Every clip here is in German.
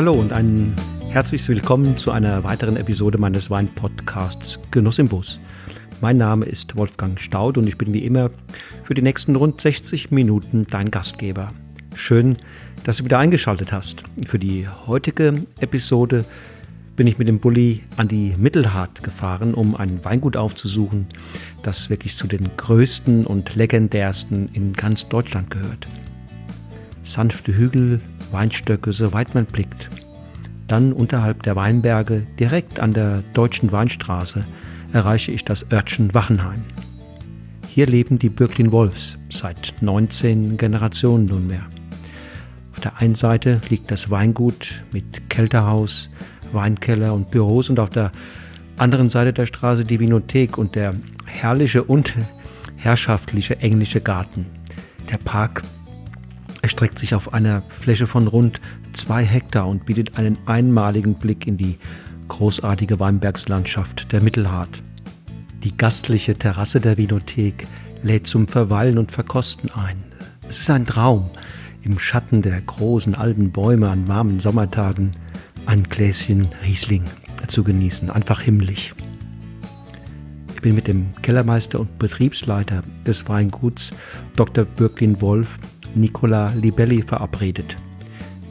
hallo und ein herzliches Willkommen zu einer weiteren Episode meines Weinpodcasts Genuss im Bus. Mein Name ist Wolfgang Staud und ich bin wie immer für die nächsten rund 60 Minuten dein Gastgeber. Schön, dass du wieder eingeschaltet hast. Für die heutige Episode bin ich mit dem Bulli an die Mittelhart gefahren, um ein Weingut aufzusuchen, das wirklich zu den größten und legendärsten in ganz Deutschland gehört. Sanfte Hügel, Weinstöcke, soweit man blickt. Dann unterhalb der Weinberge, direkt an der deutschen Weinstraße, erreiche ich das Örtchen Wachenheim. Hier leben die Birklin Wolfs seit 19 Generationen nunmehr. Auf der einen Seite liegt das Weingut mit Kälterhaus, Weinkeller und Büros und auf der anderen Seite der Straße die Vinothek und der herrliche und herrschaftliche englische Garten. Der Park erstreckt sich auf einer Fläche von rund zwei Hektar und bietet einen einmaligen Blick in die großartige Weinbergslandschaft der Mittelhart. Die gastliche Terrasse der Vinothek lädt zum Verweilen und Verkosten ein. Es ist ein Traum, im Schatten der großen alten Bäume an warmen Sommertagen ein Gläschen Riesling zu genießen. Einfach himmlisch. Ich bin mit dem Kellermeister und Betriebsleiter des Weinguts Dr. Birklin Wolf, Nicola Libelli, verabredet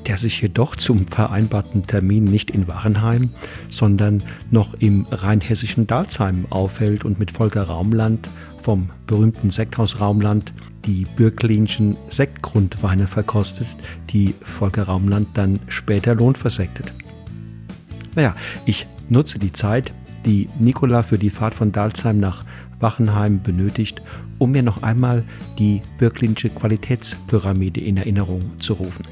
der sich jedoch zum vereinbarten Termin nicht in Wachenheim, sondern noch im rheinhessischen Dalsheim aufhält und mit Volker Raumland vom berühmten Sekthaus Raumland die Bürklinschen Sektgrundweine verkostet, die Volker Raumland dann später lohnversektet. Naja, ich nutze die Zeit, die Nikola für die Fahrt von Dalsheim nach Wachenheim benötigt, um mir noch einmal die Bürklinsche Qualitätspyramide in Erinnerung zu rufen.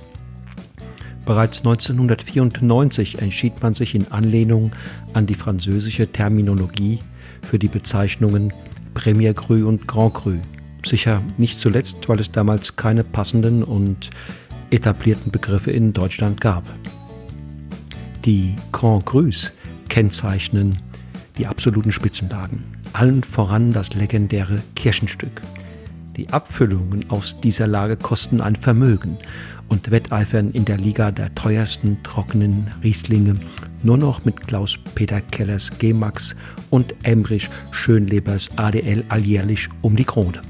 Bereits 1994 entschied man sich in Anlehnung an die französische Terminologie für die Bezeichnungen Premier Cru und Grand Cru. Sicher nicht zuletzt, weil es damals keine passenden und etablierten Begriffe in Deutschland gab. Die Grand Crus kennzeichnen die absoluten Spitzenlagen, allen voran das legendäre Kirchenstück. Die Abfüllungen aus dieser Lage kosten ein Vermögen und wetteifern in der Liga der teuersten trockenen Rieslinge nur noch mit Klaus-Peter Kellers G-Max und Emrich Schönlebers ADL alljährlich um die Krone.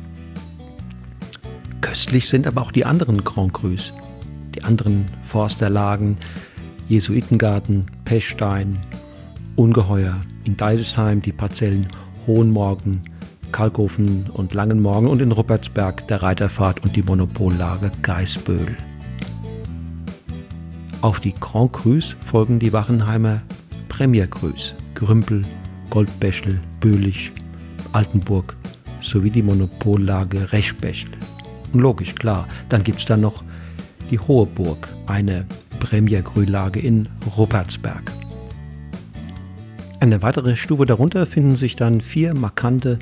Köstlich sind aber auch die anderen Grand Crus, die anderen Forsterlagen, Jesuitengarten, Pechstein, Ungeheuer, in Deidesheim die Parzellen Hohenmorgen, Kalkofen und Langenmorgen und in Ruppertsberg der Reiterfahrt und die Monopollage Geisböhl. Auf die Grand Crus folgen die Wachenheimer Premier Crus, Grümpel, Goldbäschel, Böhlich, Altenburg sowie die Monopollage Rechbächl. Und logisch, klar, dann gibt es da noch die Hohe Burg, eine Premier Cru-Lage in Ruppertsberg. Eine weitere Stufe darunter finden sich dann vier markante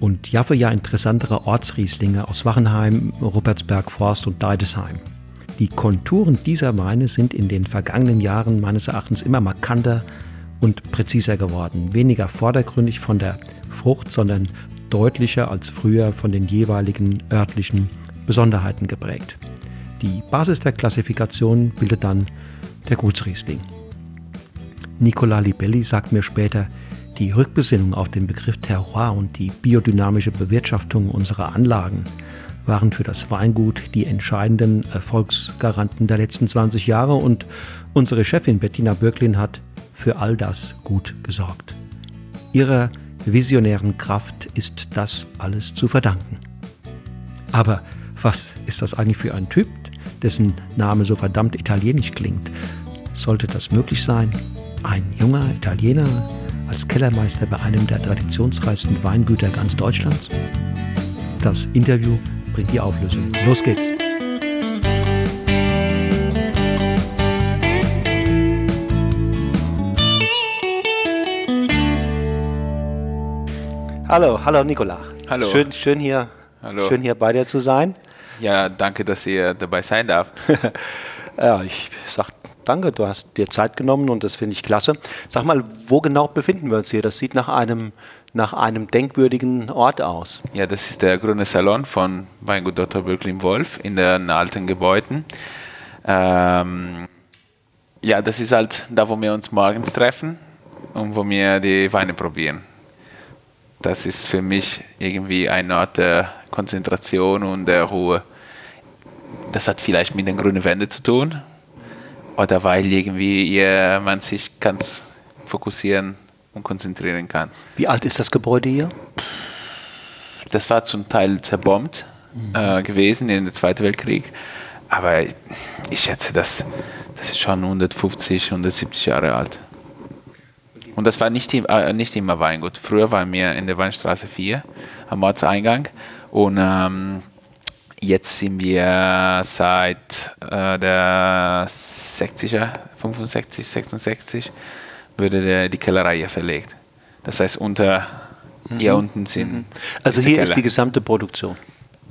und ja für ja interessantere Ortsrieslinge aus Wachenheim, Ruppertsberg, Forst und Deidesheim. Die Konturen dieser Weine sind in den vergangenen Jahren meines Erachtens immer markanter und präziser geworden. Weniger vordergründig von der Frucht, sondern deutlicher als früher von den jeweiligen örtlichen Besonderheiten geprägt. Die Basis der Klassifikation bildet dann der Gutsriesling. Nicola Libelli sagt mir später, die Rückbesinnung auf den Begriff Terroir und die biodynamische Bewirtschaftung unserer Anlagen waren für das Weingut die entscheidenden Erfolgsgaranten der letzten 20 Jahre und unsere Chefin Bettina Böcklin hat für all das gut gesorgt. Ihrer visionären Kraft ist das alles zu verdanken. Aber was ist das eigentlich für ein Typ, dessen Name so verdammt italienisch klingt? Sollte das möglich sein? Ein junger Italiener als Kellermeister bei einem der traditionsreichsten Weingüter ganz Deutschlands? Das Interview bringt die Auflösung. Los geht's! Hallo, hallo Nicola. Hallo. Schön, schön, hier, Hallo. schön hier bei dir zu sein. Ja, danke, dass ihr dabei sein darf. Ja, ich sag danke, du hast dir Zeit genommen und das finde ich klasse. Sag mal, wo genau befinden wir uns hier? Das sieht nach einem, nach einem denkwürdigen Ort aus. Ja, das ist der grüne Salon von Weingut Dr. Böcklin Wolf in den alten Gebäuden. Ähm, Ja, das ist halt da, wo wir uns morgens treffen und wo wir die Weine probieren. Das ist für mich irgendwie ein Ort der Konzentration und der Ruhe. Das hat vielleicht mit den grünen Wänden zu tun oder weil irgendwie ihr, man sich ganz fokussieren und konzentrieren kann. Wie alt ist das Gebäude hier? Das war zum Teil zerbombt mhm. äh, gewesen in den Zweiten Weltkrieg, aber ich schätze, dass das ist schon 150, 170 Jahre alt. Und das war nicht, äh, nicht immer Weingut. Früher waren wir in der Weinstraße 4 am Ortseingang und ähm, jetzt sind wir seit äh, der 60er, 65, 66 wurde der, die Kellerei hier verlegt. Das heißt, unter mhm. hier unten sind. Mhm. Also hier Keller. ist die gesamte Produktion.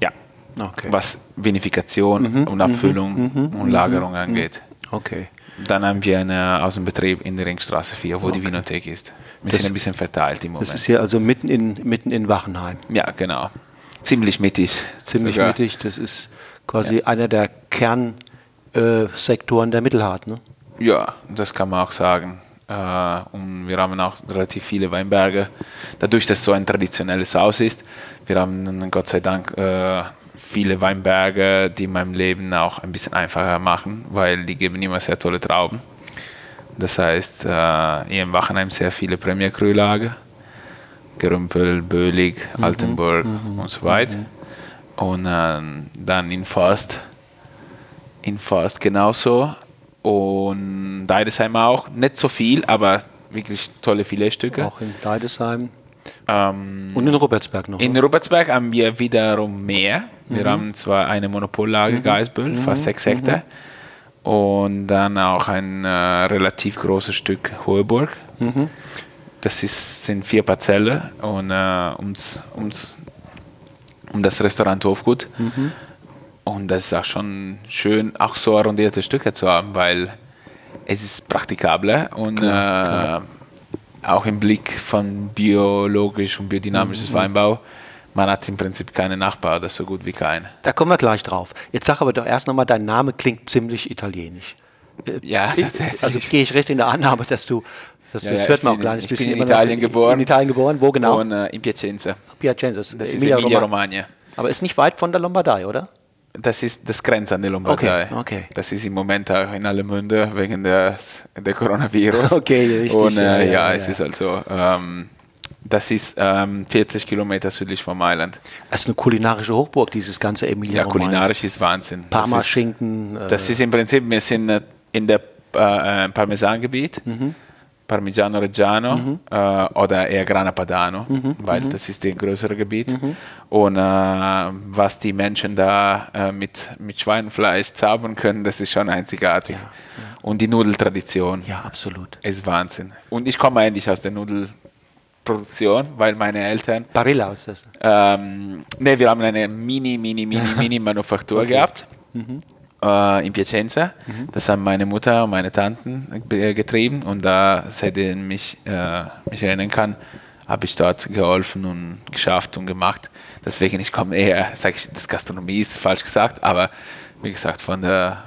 Ja. Okay. Was Vinifikation mhm. und Abfüllung mhm. Mhm. und Lagerung mhm. angeht. Okay. Dann haben wir einen Außenbetrieb in der Ringstraße 4, wo okay. die Winothek ist. Wir das, sind ein bisschen verteilt im Moment. Das ist hier also mitten in, mitten in Wachenheim. Ja, genau. Ziemlich mittig. Ziemlich sogar. mittig. Das ist quasi ja. einer der Kernsektoren äh, der Mittelhart. Ne? Ja, das kann man auch sagen. Äh, und wir haben auch relativ viele Weinberge. Dadurch, dass es so ein traditionelles Haus ist, wir haben Gott sei Dank äh, viele Weinberge, die meinem Leben auch ein bisschen einfacher machen, weil die geben immer sehr tolle Trauben. Das heißt, äh, hier in Wachenheim sehr viele Premier Cru Lager, Gerümpel, Bölig, mhm. Altenburg mhm. und so weiter. Mhm. Und äh, dann in Forst, in Forst genauso. Und Deidesheim auch, nicht so viel, aber wirklich tolle Filetstücke. Auch in Deidesheim. Ähm, und in Robertsberg noch. In Robertsberg haben wir wiederum mehr. Wir mhm. haben zwar eine Monopollage mhm. Geisbüll, mhm. fast sechs Hektar. Mhm. Und dann auch ein äh, relativ großes Stück Hoheburg. Das ist, sind vier Parzellen und äh, ums, ums, um das Restaurant Hofgut. Mhm. Und das ist auch schon schön, auch so arrondierte Stücke zu haben, weil es ist praktikabler und klar, klar. Äh, auch im Blick von biologisch und biodynamisches mhm. Weinbau man hat im Prinzip keine Nachbar oder so gut wie keine. Da kommen wir gleich drauf. Jetzt sag aber doch erst nochmal, dein Name klingt ziemlich italienisch. Äh, ja, tatsächlich. Also gehe ich recht in der Annahme, dass du, das, ja, das hört man auch kleines bisschen. Ich bin in Italien in, geboren. In Italien geboren, wo genau? Und äh, in Piacenza. Piacenza, das, das ist Emilia, Emilia Romagna. Aber ist nicht weit von der Lombardei, oder? Das ist das Grenz an die Lombardei. Okay, okay. Das ist im Moment auch in alle Munde wegen des, der Coronavirus. Okay, richtig. Und äh, ja, ja, ja, es ist also ähm, das ist ähm, 40 Kilometer südlich von Mailand. Das ist eine kulinarische Hochburg, dieses ganze Emilia Ja, kulinarisch ist Wahnsinn. Parma-Schinken. Das, das, ist im Prinzip, wir sind äh, in der äh, Parmesangebiet, mhm. Parmigiano Reggiano mhm. äh, oder eher Grana Padano, mhm. weil mhm. das ist das größere Gebiet. Mhm. Und äh, was die Menschen da äh, mit, mit Schweinefleisch zaubern können, das ist schon einzigartig. Ja, ja. Und die Nudeltradition. Ja, absolut. Ist Wahnsinn. Und ich komme eigentlich aus der Nudel Produktion, weil meine Eltern. Barilla ist das? Ähm, ne, wir haben eine mini, mini, mini, mini Manufaktur okay. gehabt. Mhm. Äh, in Piacenza. Mhm. Das haben meine Mutter und meine Tanten getrieben und da, seitdem ich äh, mich erinnern kann, habe ich dort geholfen und geschafft und gemacht. Deswegen, ich komme eher, sage ich, das Gastronomie ist falsch gesagt, aber wie gesagt, von der,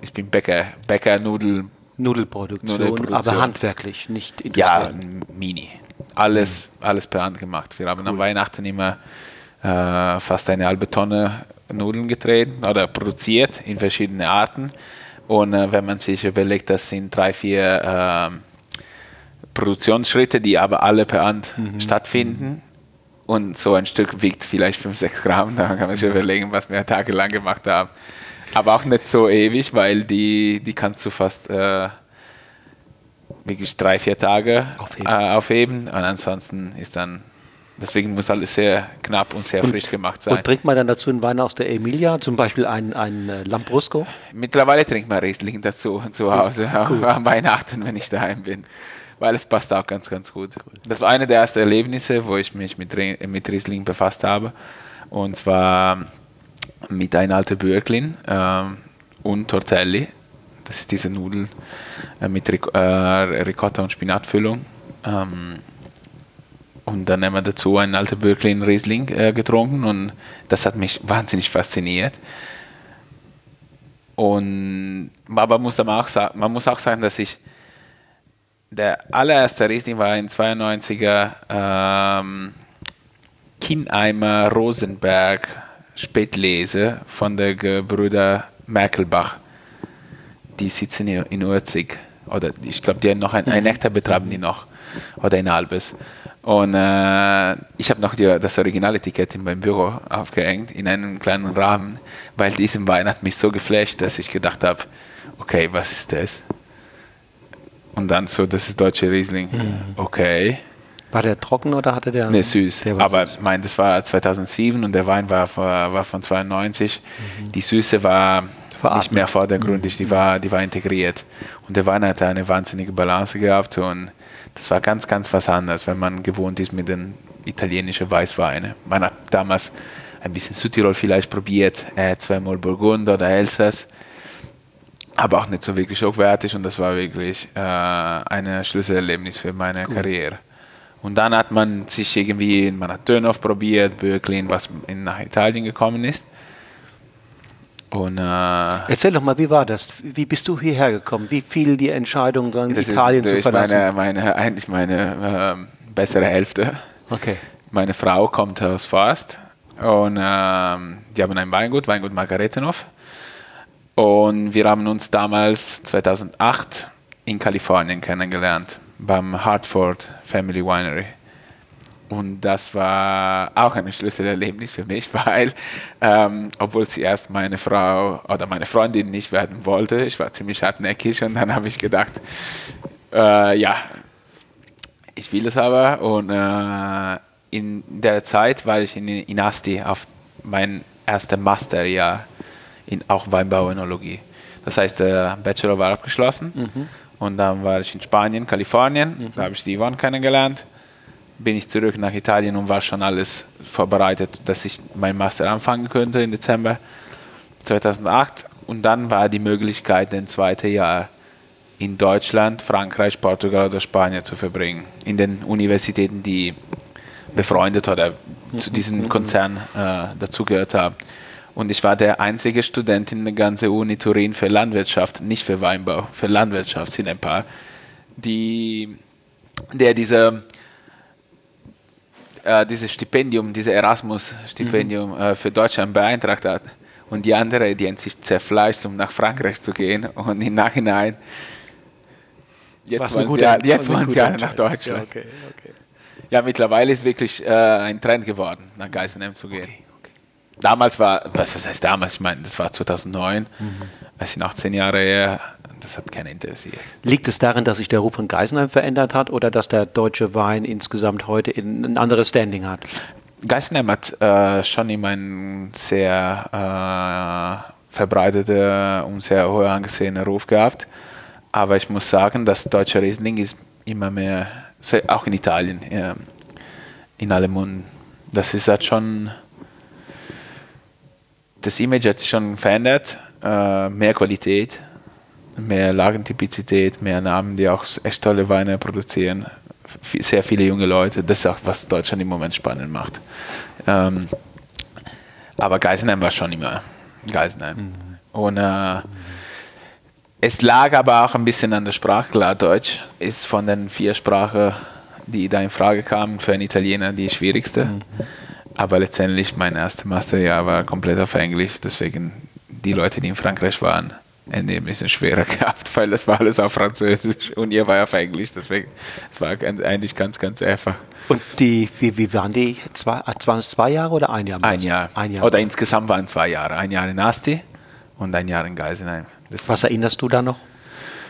ich bin Bäcker, Bäcker, Nudel, Nudelproduktion, Nudelproduktion, aber handwerklich, nicht industriell. Ja, mini alles, alles per Hand gemacht. Wir haben cool. am Weihnachten immer äh, fast eine halbe Tonne Nudeln getreten oder produziert in verschiedenen Arten. Und äh, wenn man sich überlegt, das sind drei, vier äh, Produktionsschritte, die aber alle per Hand mhm. stattfinden. Und so ein Stück wiegt vielleicht 5, 6 Gramm. Da kann man sich überlegen, was wir tagelang gemacht haben. Aber auch nicht so ewig, weil die, die kannst du fast äh, wirklich drei, vier Tage aufheben. Äh, aufheben. Und ansonsten ist dann, deswegen muss alles sehr knapp und sehr und, frisch gemacht sein. Und trinkt man dann dazu einen Wein aus der Emilia, zum Beispiel ein, ein äh, Lambrusco? Mittlerweile trinkt man Riesling dazu zu Hause, cool. am Weihnachten, wenn ich daheim bin. Weil es passt auch ganz, ganz gut. Das war eine der ersten Erlebnisse, wo ich mich mit, mit Riesling befasst habe. Und zwar mit einem alten Bürglin ähm, und Tortelli. Das ist diese Nudeln äh, mit Ric äh, Ricotta und Spinatfüllung. Ähm, und dann haben wir dazu einen alten Bürklin Riesling äh, getrunken und das hat mich wahnsinnig fasziniert. Und aber muss man, auch sagen, man muss auch sagen, dass ich der allererste Riesling war ein 92er ähm, Kinheimer Rosenberg Spätlese von der Gebrüder Merkelbach. Die sitzen in, in Urzig. Oder ich glaube, die haben noch ein, ein Nektar betreiben die noch. Oder ein halbes. Und äh, ich habe noch die, das Originaletikett in meinem Büro aufgehängt, in einem kleinen Rahmen, weil diesen Wein hat mich so geflasht, dass ich gedacht habe, okay, was ist das? Und dann so, das ist deutsche Riesling. Mhm. Okay. War der trocken oder hatte der? Ne, süß. Der Aber süß. mein, das war 2007 und der Wein war, war von 92. Mhm. Die Süße war Veratmet. nicht mehr vordergründig, mhm. die, war, die war integriert. Und der Wein hatte eine wahnsinnige Balance gehabt und das war ganz, ganz was anderes, wenn man gewohnt ist mit den italienischen Weißweinen. Man hat damals ein bisschen Südtirol vielleicht probiert, äh, zweimal Burgund oder Elsass, aber auch nicht so wirklich hochwertig und das war wirklich äh, ein Schlüsselerlebnis für meine Gut. Karriere. Und dann hat man sich irgendwie, man hat Tönhoff probiert, Böcklin, was in, nach Italien gekommen ist. Und, äh, Erzähl doch mal, wie war das? Wie bist du hierher gekommen? Wie fiel die Entscheidung, dann Italien zu verlassen? Meine, meine, eigentlich meine äh, bessere Hälfte. Okay. Meine Frau kommt aus Forst und äh, die haben ein Weingut, Weingut Margaretenhof. Und wir haben uns damals 2008 in Kalifornien kennengelernt, beim Hartford Family Winery. Und das war auch ein Schlüsselerlebnis für mich, weil, ähm, obwohl sie erst meine Frau oder meine Freundin nicht werden wollte, ich war ziemlich hartnäckig und dann habe ich gedacht, äh, ja, ich will es aber. Und äh, in der Zeit war ich in, Asti auf mein erstes Masterjahr in auch Weinbauenologie. Das heißt, der Bachelor war abgeschlossen mhm. und dann war ich in Spanien, Kalifornien, mhm. da habe ich die Yvonne kennengelernt bin ich zurück nach Italien und war schon alles vorbereitet, dass ich meinen Master anfangen könnte im Dezember 2008. Und dann war die Möglichkeit, ein zweites Jahr in Deutschland, Frankreich, Portugal oder Spanien zu verbringen. In den Universitäten, die befreundet oder zu diesem Konzern äh, dazugehört haben. Und ich war der einzige Student in der ganzen Uni Turin für Landwirtschaft, nicht für Weinbau, für Landwirtschaft sind ein paar, die, der diese äh, dieses Stipendium, dieses Erasmus-Stipendium mhm. äh, für Deutschland beeintragt hat. Und die andere, die haben sich zerfleischt, um nach Frankreich zu gehen. Und im Nachhinein, jetzt waren sie, Jahr, jetzt waren sie alle nach Deutschland. Ja, okay, okay. ja, mittlerweile ist wirklich äh, ein Trend geworden, nach Geisenheim zu gehen. Okay, damals war, was, was heißt damals? Ich meine, das war 2009, mhm. Das sind 18 Jahre her das hat keiner interessiert. Liegt es darin, dass sich der Ruf von Geisenheim verändert hat oder dass der deutsche Wein insgesamt heute ein anderes Standing hat? Geisenheim hat äh, schon immer einen sehr äh, verbreiteter und sehr hoch angesehener Ruf gehabt. Aber ich muss sagen, das deutsche Riesling ist immer mehr, auch in Italien, äh, in allem Munden. Das ist halt schon, das Image hat sich schon verändert, äh, mehr Qualität mehr Lagentypizität, mehr Namen, die auch echt tolle Weine produzieren. Sehr viele junge Leute. Das ist auch, was Deutschland im Moment spannend macht. Ähm, aber Geisenheim war schon immer Geisenheim. Mhm. Und äh, es lag aber auch ein bisschen an der Sprache. Klar, Deutsch ist von den vier Sprachen, die da in Frage kamen, für einen Italiener die schwierigste. Mhm. Aber letztendlich mein erstes Masterjahr war komplett auf Englisch. Deswegen die Leute, die in Frankreich waren, Ende ein bisschen schwerer gehabt, weil das war alles auf Französisch und ihr war auf Englisch, deswegen es war eigentlich ganz, ganz einfach. Und die, wie, wie waren die? Zwei, waren es zwei Jahre oder ein Jahr? Ein Jahr. ein Jahr. Oder insgesamt waren zwei Jahre. Ein Jahr in Asti und ein Jahr in Geisenheim. Das Was erinnerst du da noch?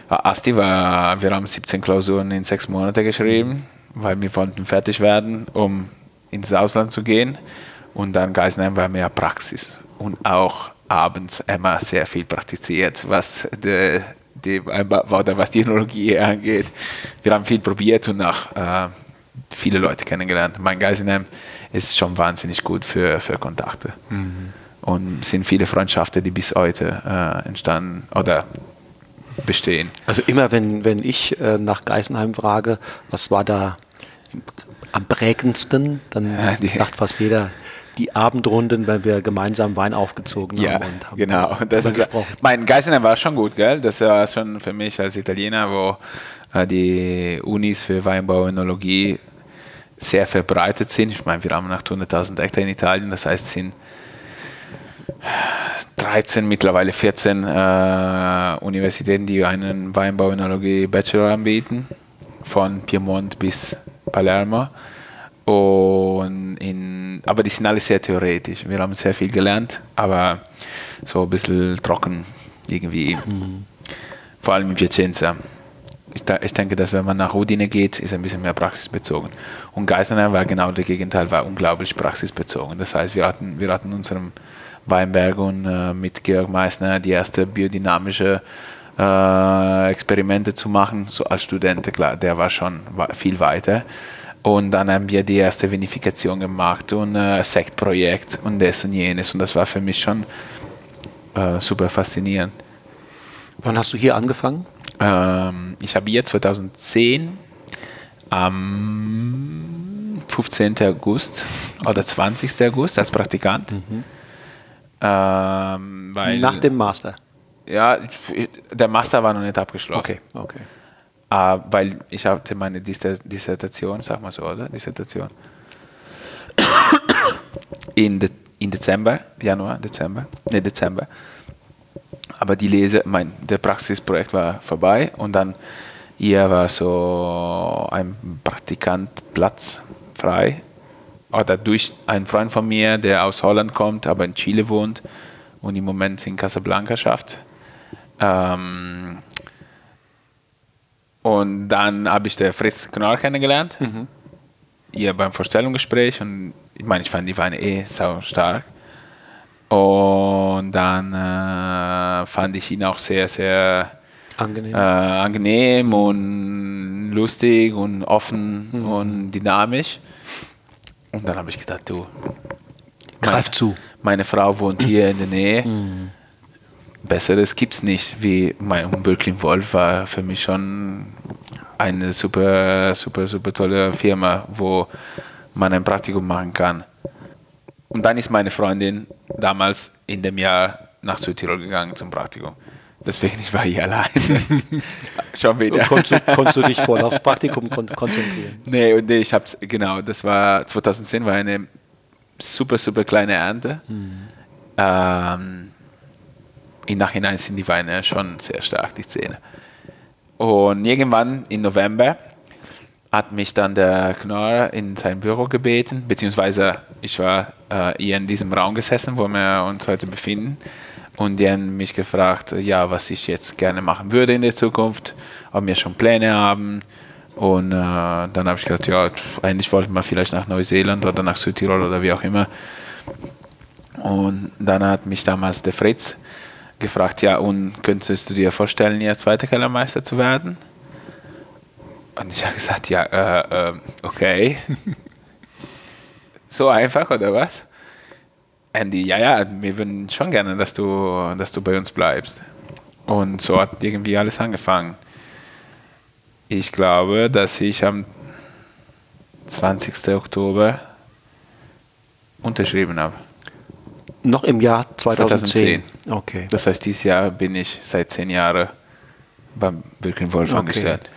Asti war, wir haben 17 Klausuren in sechs Monate geschrieben, weil wir wollten fertig werden, um ins Ausland zu gehen. Und dann Geisenheim war mehr Praxis und auch abends immer sehr viel praktiziert, was die, die, was die Ethnologie angeht. Wir haben viel probiert und auch äh, viele Leute kennengelernt. Mein Geisenheim ist schon wahnsinnig gut für, für Kontakte. Mhm. Und sind viele Freundschaften, die bis heute äh, entstanden oder bestehen. Also immer, wenn, wenn ich äh, nach Geisenheim frage, was war da am prägendsten, dann ja, sagt fast jeder die Abendrunden, wenn wir gemeinsam Wein aufgezogen ja, haben und haben genau. Das ist, mein Geisener war schon gut, gell? Das war schon für mich als Italiener, wo äh, die Unis für Weinbau und Önologie sehr verbreitet sind. Ich meine, wir haben 800.000 Hektar in Italien, das heißt, es sind 13, mittlerweile 14 äh, Universitäten, die einen Weinbau und Önologie Bachelor anbieten, von Piemont bis Palermo. Und in, aber die sind alle sehr theoretisch. Wir haben sehr viel gelernt, aber so ein bisschen trocken irgendwie. Mhm. Vor allem in Piacenza. Ich, ich, denke, dass wenn man nach Udine geht, ist ein bisschen mehr praxisbezogen. Und Geisenheim war genau das Gegenteil, war unglaublich praxisbezogen. Das heißt, wir hatten, wir hatten unserem Weinberg und äh, mit Georg Meissner die erste biodynamische äh, Experimente zu machen, so als Student, klar, der war schon viel weiter. Und dann haben wir die erste Vinifikation gemacht und ein äh, Sektprojekt und das und jenes. Und das war für mich schon äh, super faszinierend. Wann hast du hier angefangen? Ähm, ich habe hier 2010 am 15. August oder 20. August als Praktikant. Mhm. Ähm, Nach dem Master? Ja, der Master war noch nicht abgeschlossen. Okay, okay. Äh, weil ich hatte meine Dissertation, sag mal so, oder? Dissertation. In, de, in Dezember, Januar, Dezember, ne, Dezember. Aber die Lese, mein, der Praxisprojekt war vorbei und dann hier war so ein Praktikantplatz frei. Oder durch einen Freund von mir, der aus Holland kommt, aber in Chile wohnt und im Moment in Casablanca schafft. Ähm, und dann habe ich den Fritz Knorr kennengelernt, mhm. hier beim Vorstellungsgespräch. Und ich meine, ich fand die Weine eh sau stark. Und dann äh, fand ich ihn auch sehr, sehr angenehm, äh, angenehm und lustig und offen mhm. und dynamisch. Und dann habe ich gedacht, du, greif zu. Meine Frau wohnt hier in der Nähe. Mhm. Besseres gibt es nicht, wie mein Böcklin Wolf war für mich schon eine super, super, super tolle Firma, wo man ein Praktikum machen kann. Und dann ist meine Freundin damals in dem Jahr nach Südtirol gegangen zum Praktikum. Deswegen ich war ich allein. Schon wieder. Konntest du, konntest du, dich voll aufs Praktikum kon konzentrieren? Nee, und ich hab's, genau, das war 2010 war eine super, super kleine Ernte. Mhm. Ähm, im Nachhinein sind die Weine schon sehr stark, die Szene. Und irgendwann im November hat mich dann der Knorr in sein Büro gebeten, beziehungsweise ich war äh, hier in diesem Raum gesessen, wo wir uns heute befinden. Und die haben mich gefragt, ja, was ich jetzt gerne machen würde in der Zukunft, ob wir schon Pläne haben. Und äh, dann habe ich gesagt, ja, eigentlich wollten wir vielleicht nach Neuseeland oder nach Südtirol oder wie auch immer. Und dann hat mich damals der Fritz gefragt, ja, und könntest du dir vorstellen, jetzt zweiter Kellermeister zu werden? Und ich habe gesagt, ja, äh, äh, okay. so einfach, oder was? Andy, ja, ja, wir würden schon gerne, dass du, dass du bei uns bleibst. Und so hat irgendwie alles angefangen. Ich glaube, dass ich am 20. Oktober unterschrieben habe. Noch im Jahr 2010. 2010. Okay. Das heißt, dieses Jahr bin ich seit zehn Jahren beim Birken Wolf okay. angestellt.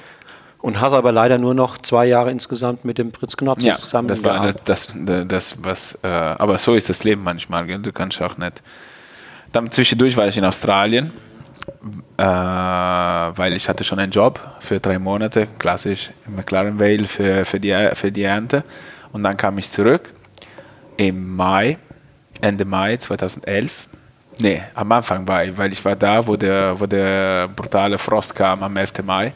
Und hast aber leider nur noch zwei Jahre insgesamt mit dem Fritz Knopf ja, zusammen. Das war das, das, das, was, äh, aber so ist das Leben manchmal. Gell? Du kannst auch nicht. Dann zwischendurch war ich in Australien, äh, weil ich hatte schon einen Job für drei Monate, klassisch in McLaren Vale für, für, die, für die Ernte. Und dann kam ich zurück im Mai Ende Mai 2011. Nee, am Anfang war ich, weil ich war da, wo der, wo der brutale Frost kam am 11. Mai.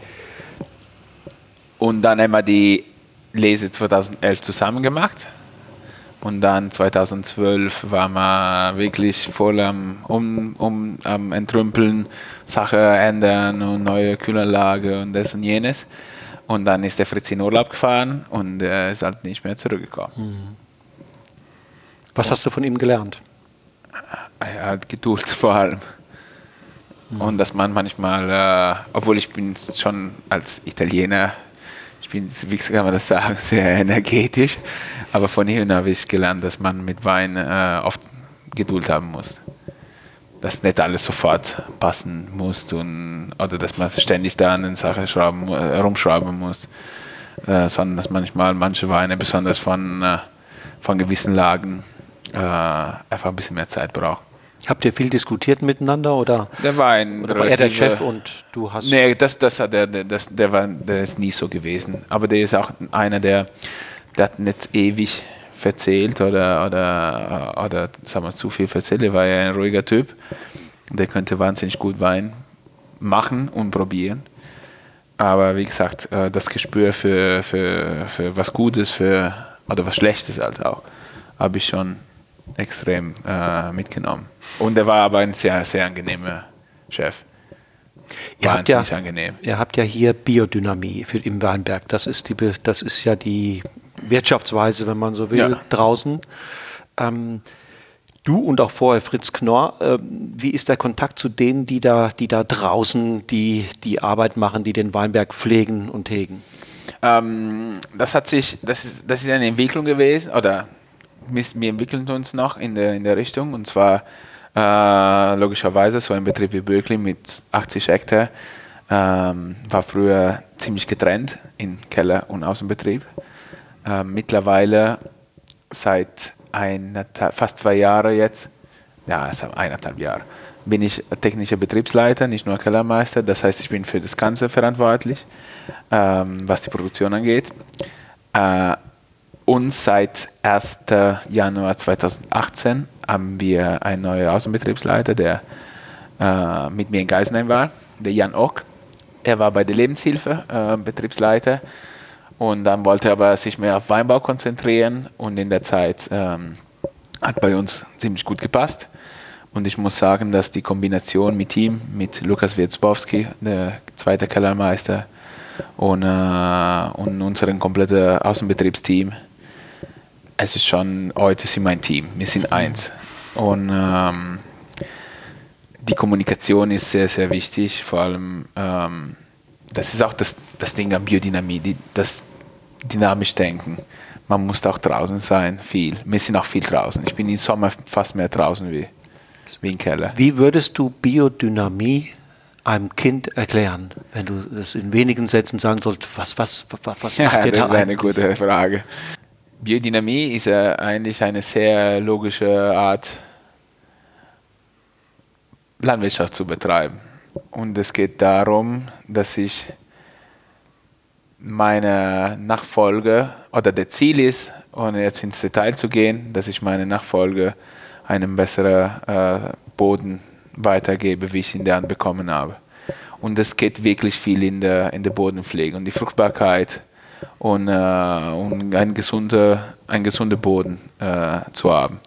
Und dann haben wir die Lese 2011 zusammen gemacht. Und dann 2012 waren wir wirklich voll am, um, um, am Entrümpeln, Sachen ändern und neue Kühlanlage und das und jenes. Und dann ist der Fritz in Urlaub gefahren und er ist halt nicht mehr zurückgekommen. Mhm. Was hast du von ihm gelernt? Er hat Geduld vor allem. Mhm. Und dass man manchmal, äh, obwohl ich bin schon als Italiener ich bin, wie kann man das sagen, sehr energetisch. Aber von ihm habe ich gelernt, dass man mit Wein äh, oft Geduld haben muss. Dass nicht alles sofort passen muss und, oder dass man ständig da an den Sachen schrauben, äh, rumschrauben muss. Äh, sondern dass manchmal manche Weine, besonders von, äh, von gewissen Lagen, äh, einfach ein bisschen mehr Zeit brauchen. Habt ihr viel diskutiert miteinander oder, der war, ein oder war er der Chef und du hast. Nee, das, das, der, das, der, war, der ist nie so gewesen. Aber der ist auch einer, der, der hat nicht ewig verzählt oder, oder, oder sagen wir, zu viel verzählt. Er war ja ein ruhiger Typ. Der könnte wahnsinnig gut Wein machen und probieren. Aber wie gesagt, äh, das Gespür für, für, für was Gutes für, oder was Schlechtes halt auch, habe ich schon extrem äh, mitgenommen. Und er war aber ein sehr, sehr angenehmer Chef. Ihr habt, ja, angenehm. ihr habt ja hier Biodynamie für im Weinberg. Das ist, die, das ist ja die Wirtschaftsweise, wenn man so will, ja. draußen. Ähm, du und auch vorher Fritz Knorr, äh, wie ist der Kontakt zu denen, die da, die da draußen die, die Arbeit machen, die den Weinberg pflegen und hegen? Ähm, das hat sich, das ist, das ist eine Entwicklung gewesen, oder wir entwickeln uns noch in der, in der Richtung und zwar äh, logischerweise so ein Betrieb wie Böckli mit 80 Hektar ähm, war früher ziemlich getrennt in Keller- und Außenbetrieb. Äh, mittlerweile seit eineinhalb, fast zwei Jahren jetzt, ja, also eineinhalb Jahre, bin ich technischer Betriebsleiter, nicht nur Kellermeister. Das heißt, ich bin für das Ganze verantwortlich, ähm, was die Produktion angeht. Äh, und seit 1. Januar 2018 haben wir einen neuen Außenbetriebsleiter, der äh, mit mir in Geisenheim war, der Jan Ock. Er war bei der Lebenshilfe äh, Betriebsleiter und dann wollte er aber sich mehr auf Weinbau konzentrieren und in der Zeit ähm, hat bei uns ziemlich gut gepasst. Und ich muss sagen, dass die Kombination mit ihm, mit Lukas Wierzbowski, der zweite Kellermeister, und, äh, und unserem kompletten Außenbetriebsteam, es ist schon, heute sind wir ein Team, wir sind eins. Und ähm, die Kommunikation ist sehr, sehr wichtig, vor allem, ähm, das ist auch das, das Ding an Biodynamie, die, das dynamisch denken. Man muss auch draußen sein, viel. Wir sind auch viel draußen. Ich bin im Sommer fast mehr draußen wie, wie im Keller. Wie würdest du Biodynamie einem Kind erklären, wenn du das in wenigen Sätzen sagen sollst? Was, was, was, was ja, macht ihr da? Das ist eine gute Frage. Biodynamie ist ja eigentlich eine sehr logische Art, Landwirtschaft zu betreiben. Und es geht darum, dass ich meine Nachfolge oder der Ziel ist, ohne jetzt ins Detail zu gehen, dass ich meine Nachfolge einen besseren äh, Boden weitergebe, wie ich ihn dann bekommen habe. Und es geht wirklich viel in der, in der Bodenpflege und die Fruchtbarkeit und, äh, und ein gesunder, ein gesunder Boden äh, zu haben.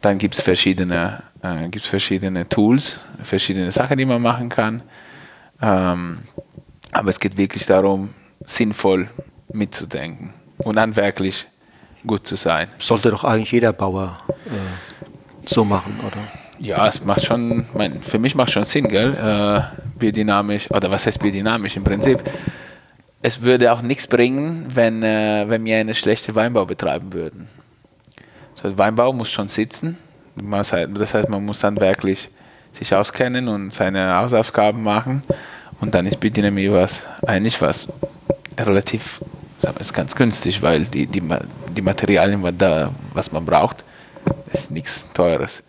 Dann gibt es verschiedene, äh, gibt's verschiedene Tools, verschiedene Sachen, die man machen kann. Ähm, aber es geht wirklich darum, sinnvoll mitzudenken und handwerklich gut zu sein. Sollte doch eigentlich jeder Bauer äh, so machen, oder? Ja, es macht schon, mein, für mich macht schon Sinn, gell? Äh, biodynamisch, oder was heißt biodynamisch im Prinzip? Es würde auch nichts bringen, wenn, äh, wenn wir eine schlechte Weinbau betreiben würden. So, Weinbau muss schon sitzen. Das heißt, man muss dann wirklich sich auskennen und seine Hausaufgaben machen. Und dann ist Biodynamie was, eigentlich was relativ, sagen wir, ist ganz günstig, weil die, die, die Materialien, was, da, was man braucht, ist nichts Teures.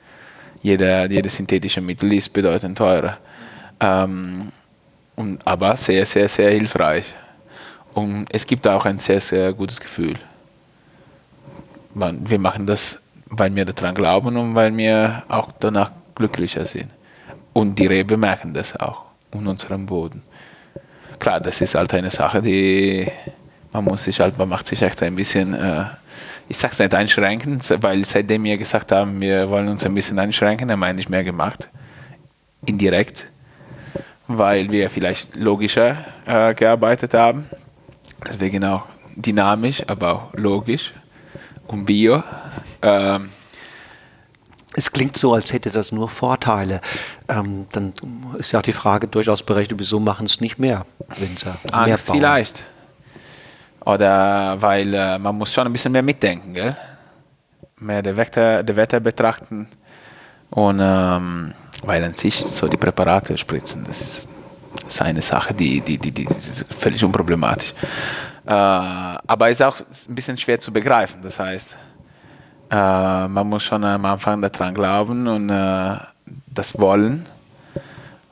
Jeder, jedes synthetische Mittel ist bedeutend teurer. Ähm, und, aber sehr, sehr, sehr hilfreich. Und es gibt auch ein sehr, sehr gutes Gefühl. Man, wir machen das, weil wir daran glauben und weil wir auch danach glücklicher sind. Und die Rebe merken das auch und unseren Boden. Klar, das ist halt eine Sache, die man muss sich halt, man macht sich echt ein bisschen, äh, ich sag's nicht einschränken, weil seitdem wir gesagt haben, wir wollen uns ein bisschen einschränken, haben wir eigentlich mehr gemacht. Indirekt. Weil wir vielleicht logischer äh, gearbeitet haben. Deswegen auch dynamisch, aber auch logisch und bio. Ähm, es klingt so, als hätte das nur Vorteile. Ähm, dann ist ja auch die Frage durchaus berechtigt, wieso machen es nicht mehr Winzer? Angst mehr vielleicht. Oder weil äh, man muss schon ein bisschen mehr mitdenken, gell? Mehr der Wetter, der Wetter betrachten. Und ähm, weil an sich so die Präparate spritzen, das ist, ist eine Sache, die, die, die, die völlig unproblematisch. Äh, aber ist auch ein bisschen schwer zu begreifen. Das heißt, äh, man muss schon am Anfang daran glauben und äh, das wollen.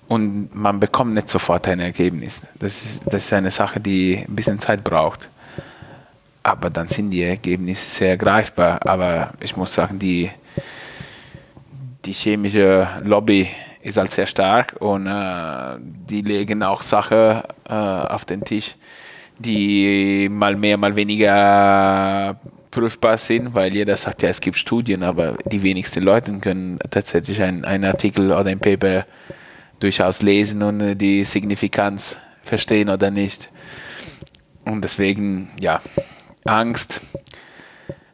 Und man bekommt nicht sofort ein Ergebnis. Das ist, das ist eine Sache, die ein bisschen Zeit braucht. Aber dann sind die Ergebnisse sehr greifbar. Aber ich muss sagen, die, die chemische Lobby ist halt sehr stark und äh, die legen auch Sachen äh, auf den Tisch, die mal mehr, mal weniger prüfbar sind, weil jeder sagt, ja, es gibt Studien, aber die wenigsten Leute können tatsächlich einen, Artikel oder ein Paper durchaus lesen und äh, die Signifikanz verstehen oder nicht. Und deswegen, ja, Angst.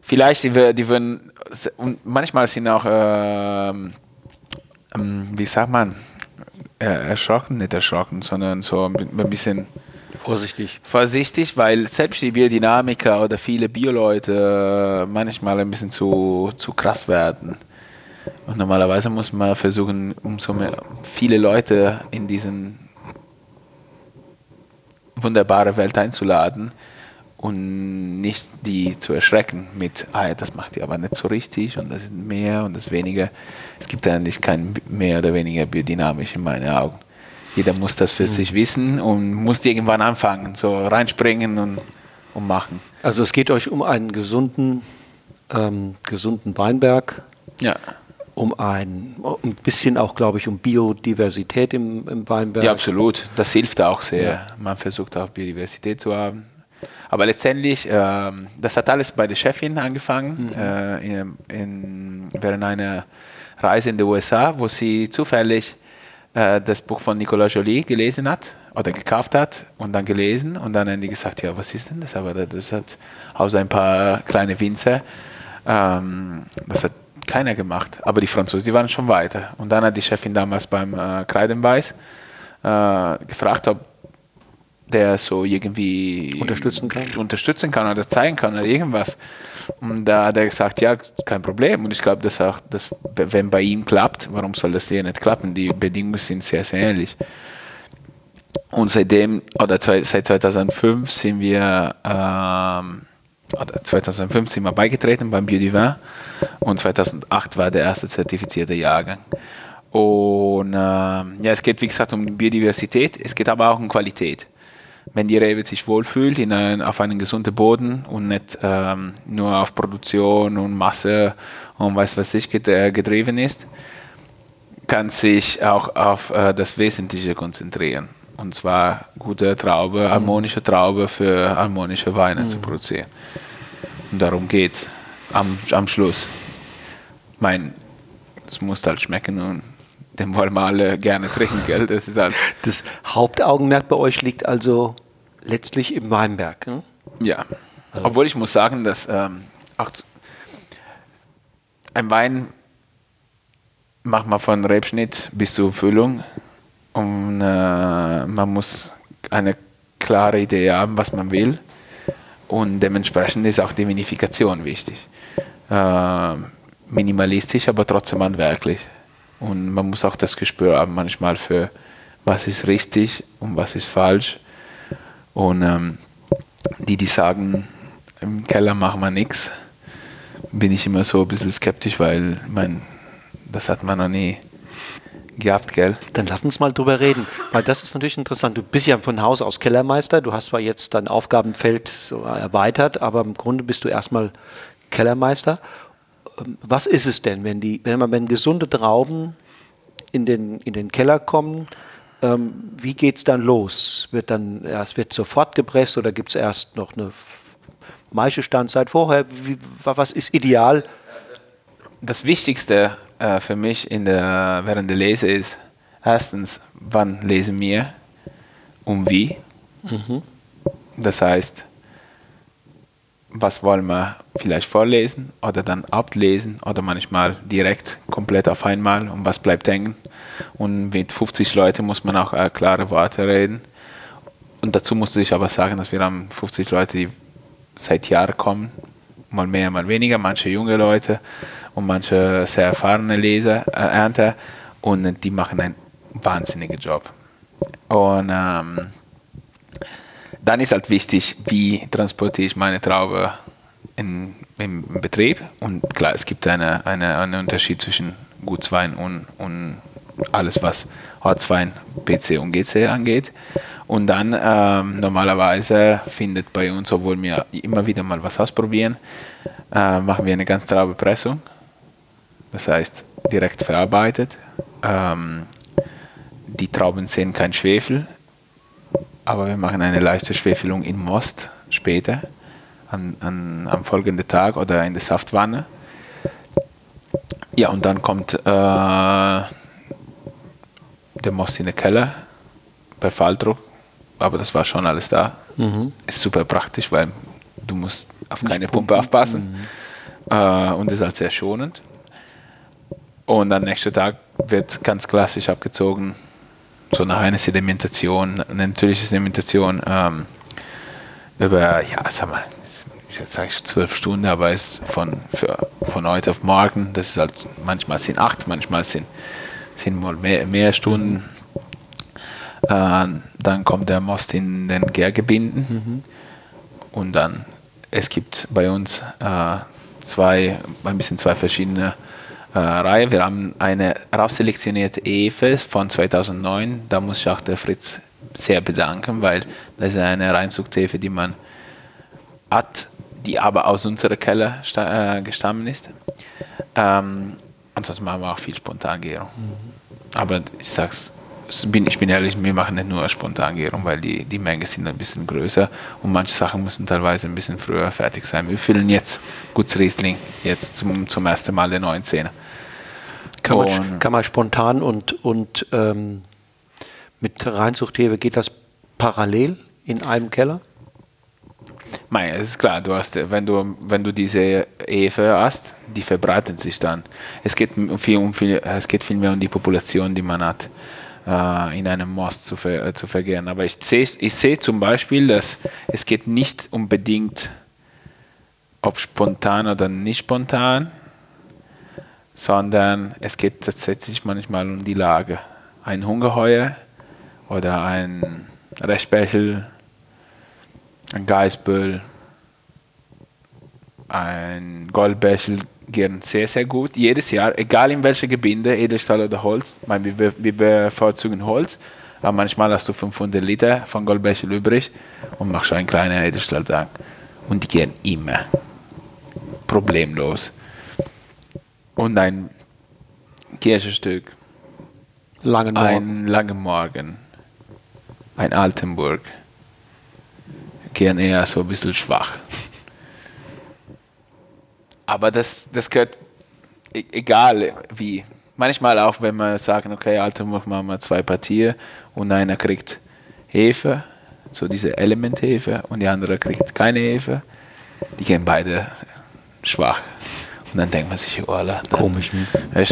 Vielleicht, die, die würden, und manchmal sind auch, äh, wie sagt man, erschrocken, nicht erschrocken, sondern so ein bisschen vorsichtig. Vorsichtig, weil selbst die Biodynamiker oder viele Bioleute manchmal ein bisschen zu, zu krass werden. Und normalerweise muss man versuchen, umso mehr viele Leute in diesen wunderbare Welt einzuladen und nicht die zu erschrecken mit, ah, das macht ihr aber nicht so richtig und das ist mehr und das weniger. Es gibt eigentlich kein mehr oder weniger biodynamisch in meinen Augen. Jeder muss das für mhm. sich wissen und muss irgendwann anfangen, so reinspringen und, und machen. Also es geht euch um einen gesunden, ähm, gesunden Weinberg. Ja um ein, ein bisschen auch, glaube ich, um Biodiversität im, im Weinberg. Ja, absolut. Das hilft auch sehr. Ja. Man versucht auch Biodiversität zu haben. Aber letztendlich, äh, das hat alles bei der Chefin angefangen, mhm. äh, in, in, während einer Reise in die USA, wo sie zufällig äh, das Buch von Nicolas Joly gelesen hat oder gekauft hat und dann gelesen und dann haben die gesagt, ja, was ist denn das? Aber das hat außer ein paar kleine Winzer, ähm, das hat keiner gemacht. Aber die Franzosen, die waren schon weiter. Und dann hat die Chefin damals beim äh, Kreidenbeiß äh, gefragt, ob der so irgendwie unterstützen kann. unterstützen kann oder zeigen kann oder irgendwas. Und da hat er gesagt, ja, kein Problem. Und ich glaube, dass auch, dass, wenn bei ihm klappt, warum soll das hier nicht klappen? Die Bedingungen sind sehr, sehr ähnlich. Und seitdem, oder seit 2005 sind wir ähm, 2005 sind wir beigetreten beim Biodivin und 2008 war der erste zertifizierte Jahrgang. Und äh, ja, es geht wie gesagt um Biodiversität, es geht aber auch um Qualität. Wenn die Rebe sich wohlfühlt in ein, auf einen gesunden Boden und nicht ähm, nur auf Produktion und Masse und weiß was ich getrieben ist, kann sich auch auf äh, das Wesentliche konzentrieren. Und zwar gute Traube, harmonische Traube für harmonische Weine mhm. zu produzieren. Und darum geht's am, am Schluss. Mein, es muss halt schmecken und den wollen wir alle gerne trinken, gell? Das ist halt. Das Hauptaugenmerk bei euch liegt also letztlich im Weinberg. Hm? Ja. Also. Obwohl ich muss sagen, dass ähm, auch ein Wein macht man von Rebschnitt bis zur Füllung und äh, man muss eine klare Idee haben, was man will. Und dementsprechend ist auch die Vinifikation wichtig. Äh, minimalistisch, aber trotzdem handwerklich. Und man muss auch das Gespür haben manchmal für, was ist richtig und was ist falsch. Und ähm, die, die sagen, im Keller machen wir nichts, bin ich immer so ein bisschen skeptisch, weil mein, das hat man noch nie gehabt, gell? Dann lass uns mal drüber reden, weil das ist natürlich interessant. Du bist ja von Haus aus Kellermeister, du hast zwar jetzt dein Aufgabenfeld so erweitert, aber im Grunde bist du erstmal Kellermeister. Ähm, was ist es denn, wenn, die, wenn, man, wenn gesunde Trauben in den, in den Keller kommen? Ähm, wie geht es dann los? Wird dann erst wird sofort gepresst oder gibt es erst noch eine Maischestandzeit vorher? Wie, was ist ideal? Das Wichtigste äh, für mich in der, während der Lese ist, erstens, wann lesen wir und wie. Mhm. Das heißt, was wollen wir vielleicht vorlesen oder dann ablesen oder manchmal direkt komplett auf einmal und was bleibt hängen. Und mit 50 Leuten muss man auch äh, klare Worte reden. Und dazu musste ich aber sagen, dass wir haben 50 Leute, die seit Jahren kommen, mal mehr, mal weniger, manche junge Leute und manche sehr erfahrene Leser, äh, Ernte und die machen einen wahnsinnigen Job. Und ähm, dann ist halt wichtig, wie transportiere ich meine Traube in, im Betrieb. Und klar, es gibt eine, eine, einen Unterschied zwischen Gutswein und, und alles, was Ortswein, PC und GC angeht. Und dann ähm, normalerweise findet bei uns, obwohl wir immer wieder mal was ausprobieren, äh, machen wir eine ganz traube Pressung. Das heißt, direkt verarbeitet. Ähm, die Trauben sehen kein Schwefel, aber wir machen eine leichte Schwefelung in Most später, an, an, am folgenden Tag oder in der Saftwanne. Ja, und dann kommt äh, der Most in den Keller per Falldruck, aber das war schon alles da. Mhm. Ist super praktisch, weil du musst auf keine Pumpe aufpassen mhm. äh, und ist halt sehr schonend. Und am nächsten Tag wird ganz klassisch abgezogen so nach einer Sedimentation, eine natürliche Sedimentation ähm, über, ja, sag mal, jetzt sage ich zwölf Stunden, aber es ist von, für, von heute auf morgen, das ist halt, manchmal sind acht, manchmal sind, sind mal mehr, mehr Stunden. Äh, dann kommt der Most in den Gärgebinden mhm. und dann, es gibt bei uns äh, zwei, ein bisschen zwei verschiedene äh, Reihe. Wir haben eine rausselektionierte Efe von 2009. Da muss ich auch der Fritz sehr bedanken, weil das ist eine Reinzuchthefe, die man hat, die aber aus unserer Keller äh, gestammt ist. Ähm, ansonsten machen wir auch viel Spontangärung. Mhm. Aber ich sag's, bin, ich bin ehrlich, wir machen nicht nur Spontangärung, weil die, die Menge sind ein bisschen größer und manche Sachen müssen teilweise ein bisschen früher fertig sein. Wir füllen jetzt Guts Riesling jetzt zum, zum ersten Mal den 19er. Kann man, kann man spontan und, und ähm, mit Reinzuchthefe geht das parallel in einem Keller? Nein, es ist klar, du hast, wenn du, wenn du diese Efe hast, die verbreiten sich dann. Es geht viel, um viel, es geht viel mehr um die Population, die man hat, äh, in einem Most zu, ver, äh, zu vergären. Aber ich sehe ich seh zum Beispiel, dass es geht nicht unbedingt, ob spontan oder nicht spontan, sondern es geht tatsächlich manchmal um die Lage. Ein Hungerheuer oder ein Rechbechel, ein Geißbüll, ein Goldbechel gehen sehr, sehr gut. Jedes Jahr, egal in welcher Gebinde, Edelstahl oder Holz. Meine, wir, wir bevorzugen Holz, aber manchmal hast du 500 Liter von Goldbechel übrig und machst einen kleinen Edelstahltank. Und die gehen immer. Problemlos und ein Kirchenstück. Langen Morgen. Ein Langen Morgen. Ein Altenburg. Gern eher so ein bisschen schwach. Aber das, das gehört, e-, egal wie. Manchmal auch, wenn wir sagen, okay, Altenburg machen wir zwei Partien und einer kriegt Hefe, so diese Elementhefe, und die andere kriegt keine Hefe. Die gehen beide schwach. Und dann denkt man sich, oh, dann, komisch. Ne?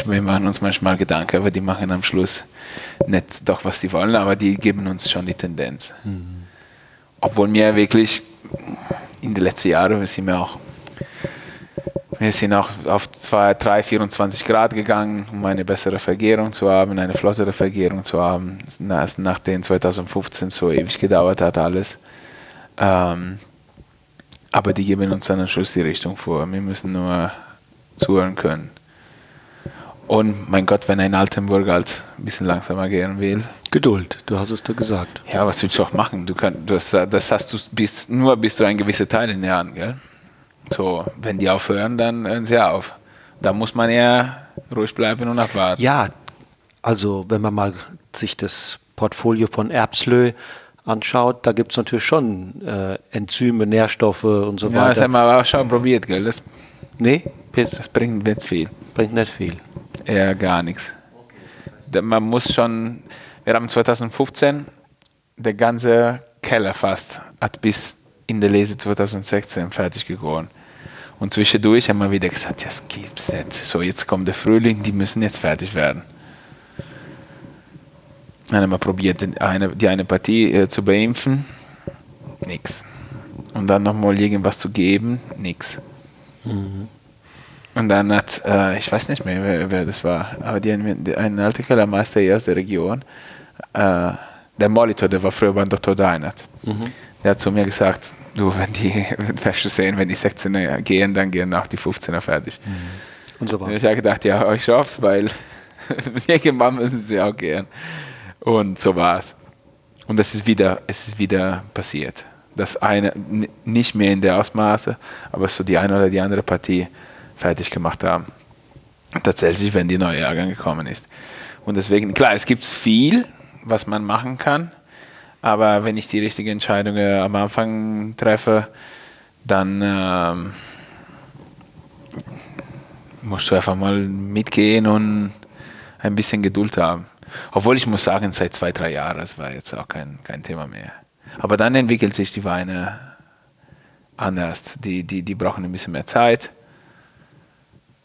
wir machen uns manchmal Gedanken, aber die machen am Schluss nicht doch, was sie wollen, aber die geben uns schon die Tendenz. Mhm. Obwohl wir wirklich in den letzten Jahren sind wir auch wir sind auch auf 2, 3, 24 Grad gegangen, um eine bessere Vergärung zu haben, eine flottere Vergärung zu haben, nachdem 2015 so ewig gedauert hat alles. Ähm, aber die geben uns dann am Schluss die Richtung vor. Wir müssen nur zuhören können. Und mein Gott, wenn ein Altenburg halt ein bisschen langsamer gehen will. Geduld, du hast es doch gesagt. Ja, was willst du auch machen? Du kannst, das, das hast du bis, nur bis du ein gewisser Teil in der Hand, gell? So, wenn die aufhören, dann hören sie auf. Da muss man eher ruhig bleiben und abwarten. Ja, also wenn man mal sich das Portfolio von Erbslö anschaut, da gibt es natürlich schon äh, Enzyme, Nährstoffe und so ja, weiter. Ja, das haben wir aber auch schon probiert, gell? Das Nee, das bringt nicht viel. Bringt nicht viel. Ja, gar nichts. Man muss schon, wir haben 2015 der ganze Keller fast hat bis in der Lese 2016 fertig geworden. Und zwischendurch haben wir wieder gesagt, das gibt's nicht. So, jetzt kommt der Frühling, die müssen jetzt fertig werden. Dann haben wir probiert, eine, die eine Partie äh, zu beimpfen. Nix. und dann nochmal irgendwas zu geben, nix. Mhm. Und dann hat, äh, ich weiß nicht mehr, wer, wer das war, aber die, die, ein alter Kellermeister hier aus der Region, äh, der Molitor, der war früher beim Dr. Deinert, mhm. der hat zu mir gesagt, du, wenn die Wäsche sehen, wenn die 16er gehen, dann gehen auch die 15er fertig. Mhm. Und so weiter. Ich habe gedacht, ja, ich schaff's, weil irgendwann müssen sie auch gehen. Und so war es. Und das ist wieder, es ist wieder passiert. Das eine, nicht mehr in der Ausmaße, aber so die eine oder die andere Partie fertig gemacht haben. Tatsächlich, wenn die neue Jahrgang gekommen ist. Und deswegen, klar, es gibt viel, was man machen kann, aber wenn ich die richtigen Entscheidungen am Anfang treffe, dann ähm, musst du einfach mal mitgehen und ein bisschen Geduld haben. Obwohl ich muss sagen, seit zwei, drei Jahren, das war jetzt auch kein, kein Thema mehr. Aber dann entwickelt sich die Weine anders. Die, die, die brauchen ein bisschen mehr Zeit.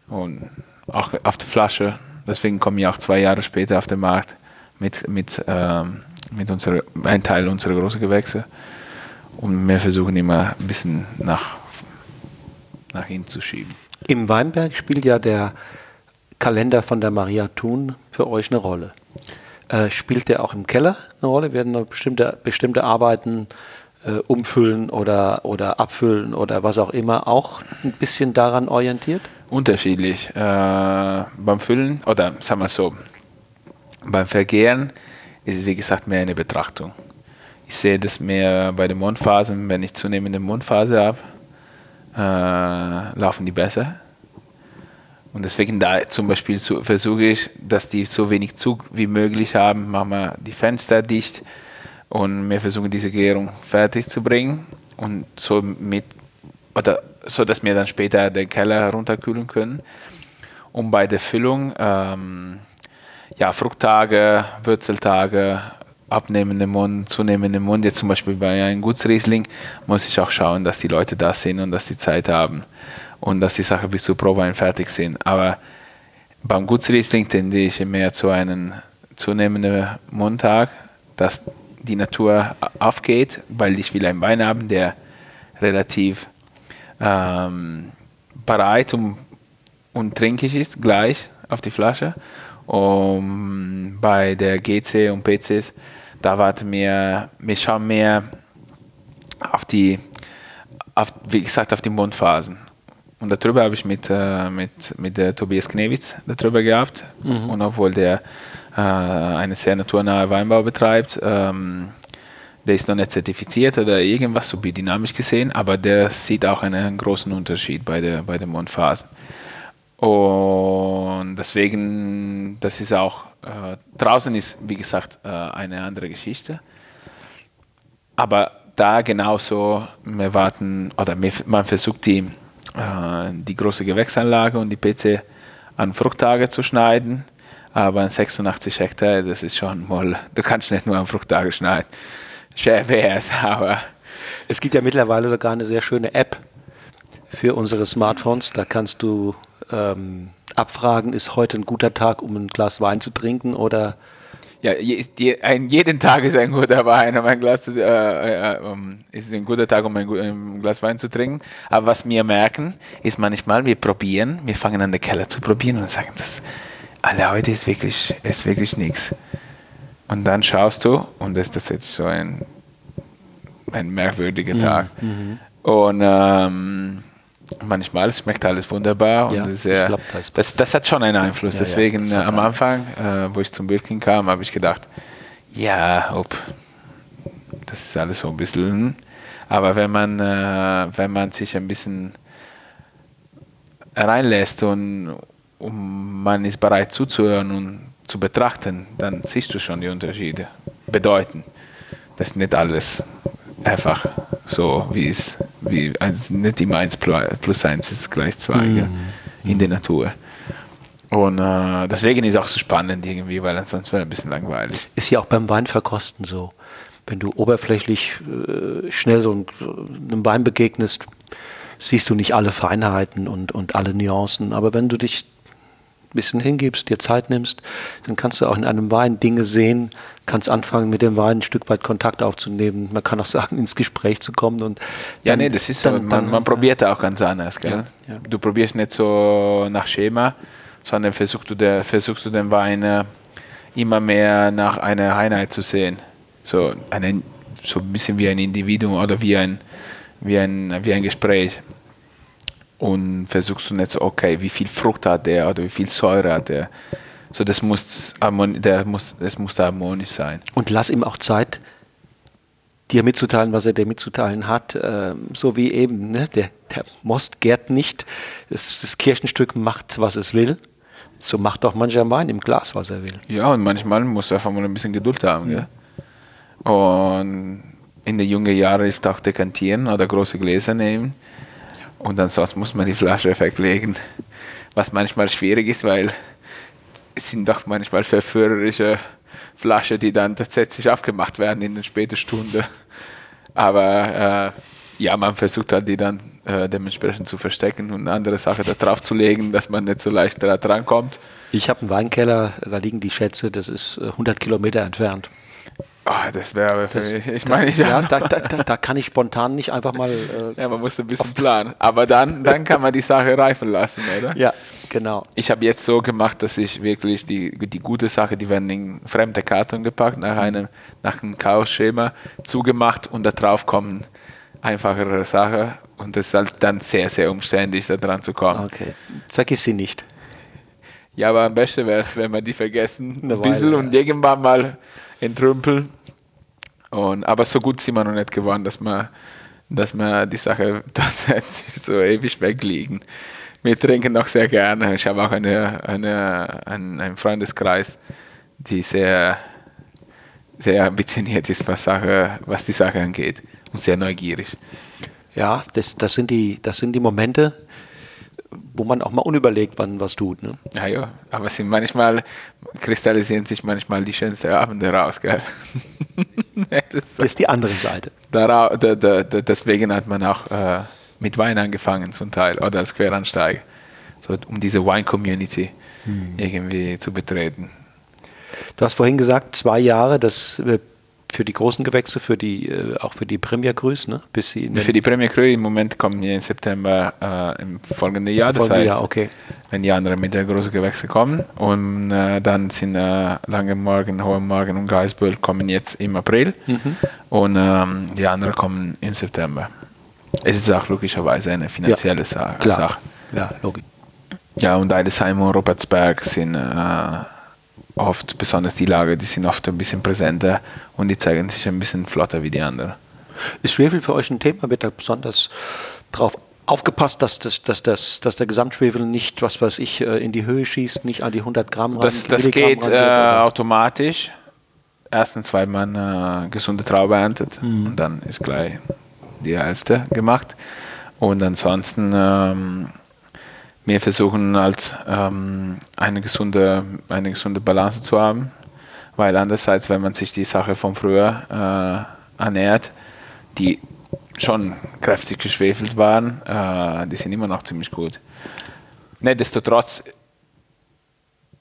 Und auch auf der Flasche. Deswegen kommen wir auch zwei Jahre später auf den Markt mit, mit, ähm, mit unserer, Teil unserer großen Gewächse. Und wir versuchen immer ein bisschen nach, nach hinten zu schieben. Im Weinberg spielt ja der Kalender von der Maria Thun für euch eine Rolle. Äh, spielt der auch im Keller eine Rolle? Werden da bestimmte, bestimmte Arbeiten äh, umfüllen oder, oder abfüllen oder was auch immer auch ein bisschen daran orientiert? Unterschiedlich. Äh, beim Füllen oder sagen wir so, beim Vergären ist es wie gesagt mehr eine Betrachtung. Ich sehe das mehr bei den Mondphasen, wenn ich zunehmende Mondphase habe, äh, laufen die besser und deswegen da zum Beispiel so, versuche ich, dass die so wenig Zug wie möglich haben, machen wir die Fenster dicht und wir versuchen diese Gärung fertig zu bringen und so mit oder so, dass wir dann später den Keller herunterkühlen können. Und bei der Füllung, ähm, ja, Fruchttage, Würzeltage, abnehmende Mund, zunehmende Mund. Jetzt zum Beispiel bei einem Gutsriesling muss ich auch schauen, dass die Leute da sind und dass die Zeit haben und dass die Sachen bis zur Probewein fertig sind. Aber beim Gutsriesling tendiere ich mehr zu einem zunehmenden Mundtag, dass die Natur aufgeht, weil ich will einen Wein haben, der relativ ähm, bereit und, und trinkig ist, gleich auf die Flasche. Und bei der GC und PCs, da warten wir, wir schauen mehr auf die, auf, wie gesagt, auf die Mundphasen. Und darüber habe ich mit, äh, mit, mit der Tobias Knewitz darüber gehabt. Mhm. Und obwohl der äh, eine sehr naturnahe Weinbau betreibt, ähm, der ist noch nicht zertifiziert oder irgendwas so biodynamisch gesehen, aber der sieht auch einen großen Unterschied bei, der, bei den Mondphasen. Und deswegen, das ist auch, äh, draußen ist, wie gesagt, äh, eine andere Geschichte. Aber da genauso, wir warten, oder man versucht die äh, die große Gewächsanlage und die PC an Fruchttage zu schneiden. Aber an 86 Hektar, das ist schon mal, du kannst nicht nur an Fruchttage schneiden. Schwer wäre es, aber. Es gibt ja mittlerweile sogar eine sehr schöne App für unsere Smartphones. Da kannst du ähm, abfragen, ist heute ein guter Tag, um ein Glas Wein zu trinken oder ja, je, ein, jeden Tag ist ein guter Wein, um ein Glas, äh, äh, um, ist ein guter Tag, um ein, ein, Glas Wein zu trinken. Aber was wir merken, ist manchmal, wir probieren, wir fangen an, den Keller zu probieren und sagen, das, alle heute ist wirklich, ist wirklich nichts. Und dann schaust du und das ist jetzt so ein, ein merkwürdiger mhm, Tag. Mhm. Und ähm, manchmal schmeckt alles wunderbar ja, und sehr, glaub, das, das, das, hat schon einen Einfluss. Ja, Deswegen ja, am Anfang, äh, wo ich zum Birkin kam, habe ich gedacht, ja, ob das ist alles so ein bisschen. Hm. Aber wenn man, äh, wenn man sich ein bisschen reinlässt und, und man ist bereit zuzuhören und zu betrachten, dann siehst du schon die Unterschiede. Bedeuten. Das ist nicht alles einfach so, wie es, wie, also nicht immer 1 plus 1 ist gleich 2 mhm. in der Natur. Und äh, deswegen ist es auch so spannend irgendwie, weil ansonsten wäre es ein bisschen langweilig. Ist ja auch beim Weinverkosten so. Wenn du oberflächlich äh, schnell so einem Wein begegnest, siehst du nicht alle Feinheiten und, und alle Nuancen. Aber wenn du dich bisschen hingibst, dir Zeit nimmst, dann kannst du auch in einem Wein Dinge sehen, kannst anfangen mit dem Wein ein Stück weit Kontakt aufzunehmen. Man kann auch sagen, ins Gespräch zu kommen und ja, dann, nee, das ist so. Dann, man, man probiert auch ganz anders, gell? Ja, ja. Du probierst nicht so nach Schema, sondern versuchst du, der, versuchst du den Wein äh, immer mehr nach einer Einheit zu sehen. So, eine, so ein bisschen wie ein Individuum oder wie ein, wie ein, wie ein Gespräch und versuchst du nicht so, okay, wie viel Frucht hat der oder wie viel Säure hat der. So, das muss, der muss, das muss harmonisch sein. Und lass ihm auch Zeit, dir mitzuteilen, was er dir mitzuteilen hat. Ähm, so wie eben, ne? der, der Most gärt nicht. Das, das Kirchenstück macht, was es will. So macht auch mancher Wein im Glas, was er will. Ja, und manchmal musst du einfach mal ein bisschen Geduld haben. Ja. Und in den jungen Jahren hilft auch Dekantieren oder große Gläser nehmen und ansonsten muss man die Flasche weglegen, was manchmal schwierig ist, weil es sind doch manchmal verführerische Flaschen, die dann tatsächlich aufgemacht werden in den späten Stunden. Aber äh, ja, man versucht halt die dann äh, dementsprechend zu verstecken und andere Sachen da drauf zu legen, dass man nicht so leicht da dran kommt. Ich habe einen Weinkeller, da liegen die Schätze, das ist 100 äh, Kilometer entfernt. Oh, das wäre für das, mich. Ich meine, ja, da, da, da, kann ich spontan nicht einfach mal. Äh, ja, man muss ein bisschen planen. Aber dann, dann kann man die Sache reifen lassen, oder? Ja, genau. Ich habe jetzt so gemacht, dass ich wirklich die, die gute Sache, die werden in fremde Karton gepackt, nach einem, nach einem Chaos-Schema zugemacht und da drauf kommen einfachere Sachen. Und es ist halt dann sehr, sehr umständlich, da dran zu kommen. Okay. Vergiss sie nicht. Ja, aber am besten wäre es, wenn wir die vergessen. Ein bisschen Weile, und irgendwann mal entrümpeln. Und, aber so gut sind wir noch nicht geworden, dass wir, dass wir die Sache tatsächlich so ewig wegliegen. Wir trinken noch sehr gerne. Ich habe auch eine, eine, einen, einen Freundeskreis, die sehr, sehr ambitioniert ist, was, Sache, was die Sache angeht und sehr neugierig. Ja, das, das, sind, die, das sind die Momente, wo man auch mal unüberlegt wann was tut. Ne? Ja, ja, aber sind manchmal kristallisieren sich manchmal die schönsten Abende raus, gell? das, ist die andere Seite. Da, da, da, deswegen hat man auch äh, mit Wein angefangen zum Teil oder als Queransteiger, so, um diese Wine-Community hm. irgendwie zu betreten. Du hast vorhin gesagt, zwei Jahre, das äh, für die großen Gewächse, für die, äh, auch für die Premier Cruise, ne? Bis sie für die Premier Cruise im Moment kommen wir im September äh, im folgenden Jahr. Das folgende heißt, Jahr, okay. wenn die anderen mit der großen Gewächse kommen und äh, dann sind äh, Lange Morgen, Hohe Morgen und Geisböll kommen jetzt im April mhm. und ähm, die anderen kommen im September. Es ist auch logischerweise eine finanzielle ja, Sache. Klar. Ja, logisch. Ja, und Eidesheim und Robertsberg sind äh, oft, besonders die Lager, die sind oft ein bisschen präsenter und die zeigen sich ein bisschen flotter wie die anderen. Ist Schwefel für euch ein Thema? Wird da besonders drauf aufgepasst, dass, das, dass, das, dass der Gesamtschwefel nicht, was weiß ich, äh, in die Höhe schießt, nicht an die 100 Gramm Das, das geht äh, automatisch. Erstens, weil man äh, gesunde Traube erntet mhm. und dann ist gleich die Hälfte gemacht. Und ansonsten ähm, wir versuchen halt ähm, eine, gesunde, eine gesunde Balance zu haben, weil andererseits, wenn man sich die Sache von früher äh, ernährt, die schon kräftig geschwefelt waren, äh, die sind immer noch ziemlich gut. Nichtsdestotrotz,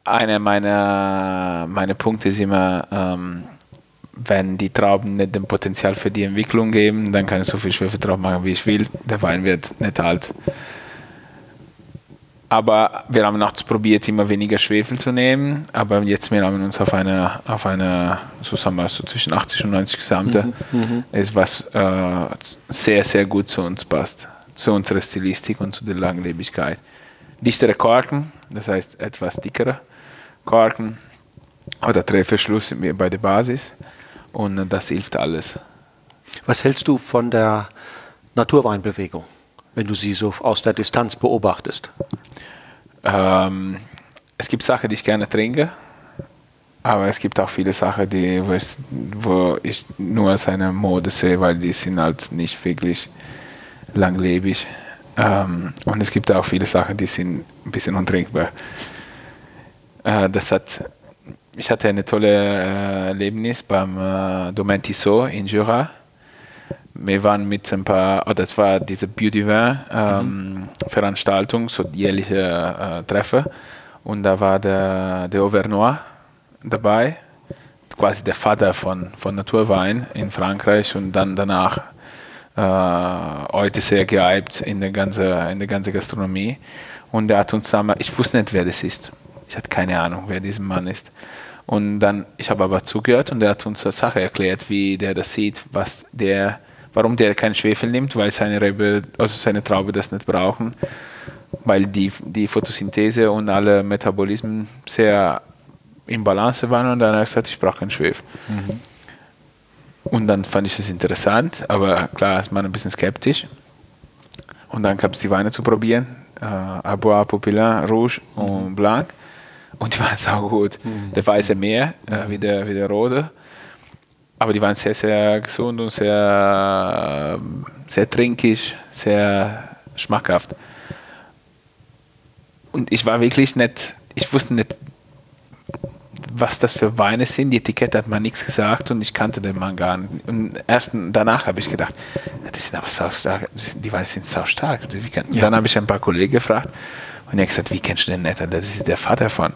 einer meiner, meiner Punkte ist immer, ähm, wenn die Trauben nicht den Potenzial für die Entwicklung geben, dann kann ich so viel Schwefel drauf machen, wie ich will. Der Wein wird nicht alt. Aber wir haben nachts probiert, immer weniger Schwefel zu nehmen. Aber jetzt wir haben uns auf eine, auf eine so sagen wir, so zwischen 80 und 90 Gesamte, mhm, mhm, ist was äh, sehr, sehr gut zu uns passt. Zu unserer Stilistik und zu der Langlebigkeit. Dichtere Korken, das heißt etwas dickere Korken oder Drehverschluss bei der Basis. Und das hilft alles. Was hältst du von der Naturweinbewegung, wenn du sie so aus der Distanz beobachtest? Ähm, es gibt Sachen, die ich gerne trinke, aber es gibt auch viele Sachen, die, wo, ich, nur als eine Mode sehe, weil die sind halt nicht wirklich langlebig. Ähm, und es gibt auch viele Sachen, die sind ein bisschen untrinkbar. Äh, das hat, ich hatte eine tolle äh, Erlebnis beim äh, Domaine Tissot in Jura wir waren mit ein paar, oh, das war diese Beauty ähm, mhm. Veranstaltung, so jährliche äh, Treffer. Und da war der, der Auvernois dabei, quasi der Vater von, von Naturwein in Frankreich und dann danach äh, heute sehr gehypt in der ganzen in der Gastronomie. Und er hat uns damals, ich wusste nicht, wer das ist. Ich hatte keine Ahnung, wer dieser Mann ist. Und dann, ich habe aber zugehört und er hat uns eine Sache erklärt, wie der das sieht, was der, warum der keinen Schwefel nimmt, weil seine Rebe, also seine Traube das nicht brauchen, weil die, die Photosynthese und alle Metabolismen sehr im Balance waren und dann hat er gesagt, ich brauche keinen Schwefel. Mhm. Und dann fand ich es interessant, aber klar ist man ein bisschen skeptisch. Und dann gab es die Weine zu probieren, äh, Abois, Populain, Rouge mhm. und Blanc. Und die waren sau gut. Mhm. Der weiße mehr äh, wie, der, wie der rote. Aber die waren sehr, sehr gesund und sehr, sehr trinkig, sehr schmackhaft. Und ich war wirklich nicht, ich wusste nicht, was das für Weine sind. Die Etikette hat mir nichts gesagt und ich kannte den Mann gar nicht. Und erst danach habe ich gedacht, das sind aber sau stark, die Weine sind sau stark. Ja. Dann habe ich ein paar Kollegen gefragt und er hat gesagt, wie kennst du den nicht? Das ist der Vater von,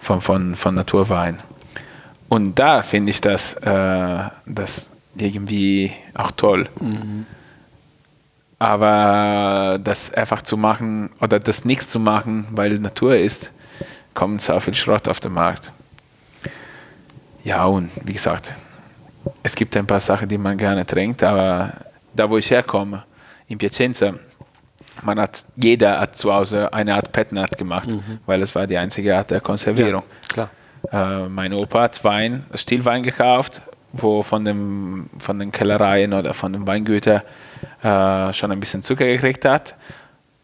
von, von, von Naturwein. Und da finde ich das, äh, das irgendwie auch toll. Mhm. Aber das einfach zu machen oder das nichts zu machen, weil Natur ist, kommt so viel Schrott auf den Markt. Ja, und wie gesagt, es gibt ein paar Sachen, die man gerne trinkt, aber da, wo ich herkomme, in Piacenza, man hat, jeder hat zu Hause eine Art Petnat gemacht, mhm. weil es war die einzige Art der Konservierung. Ja, klar. Äh, mein Opa hat Wein, Stillwein gekauft, wo von, dem, von den Kellereien oder von den Weingütern äh, schon ein bisschen Zucker gekriegt hat.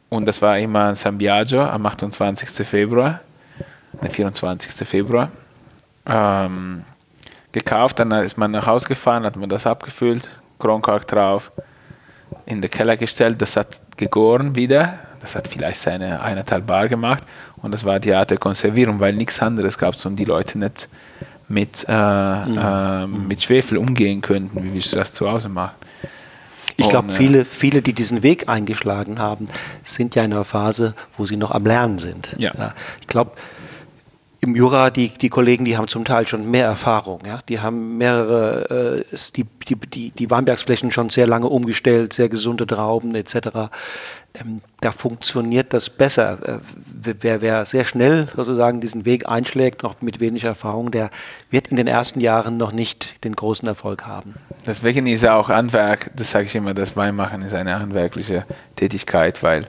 Und das war immer San Biagio am 28. Februar, ne, 24. Februar. Ähm, gekauft, dann ist man nach Hause gefahren, hat man das abgefüllt, Kronkork drauf, in den Keller gestellt, das hat gegoren wieder, das hat vielleicht seine eineinhalb Bar gemacht und das war die Art der Konservierung, weil nichts anderes gab es und die Leute nicht mit, äh, mhm. äh, mit Schwefel umgehen könnten, wie wir das zu Hause machen. Ich glaube, äh, viele, viele, die diesen Weg eingeschlagen haben, sind ja in einer Phase, wo sie noch am Lernen sind. Ja. ja ich glaube, im Jura, die, die Kollegen, die haben zum Teil schon mehr Erfahrung. Ja? Die haben mehrere, äh, die, die, die, die Weinbergsflächen schon sehr lange umgestellt, sehr gesunde Trauben etc. Ähm, da funktioniert das besser. Äh, wer, wer sehr schnell sozusagen diesen Weg einschlägt, noch mit wenig Erfahrung, der wird in den ersten Jahren noch nicht den großen Erfolg haben. Deswegen ist auch Handwerk, das sage ich immer, das Weinmachen ist eine handwerkliche Tätigkeit, weil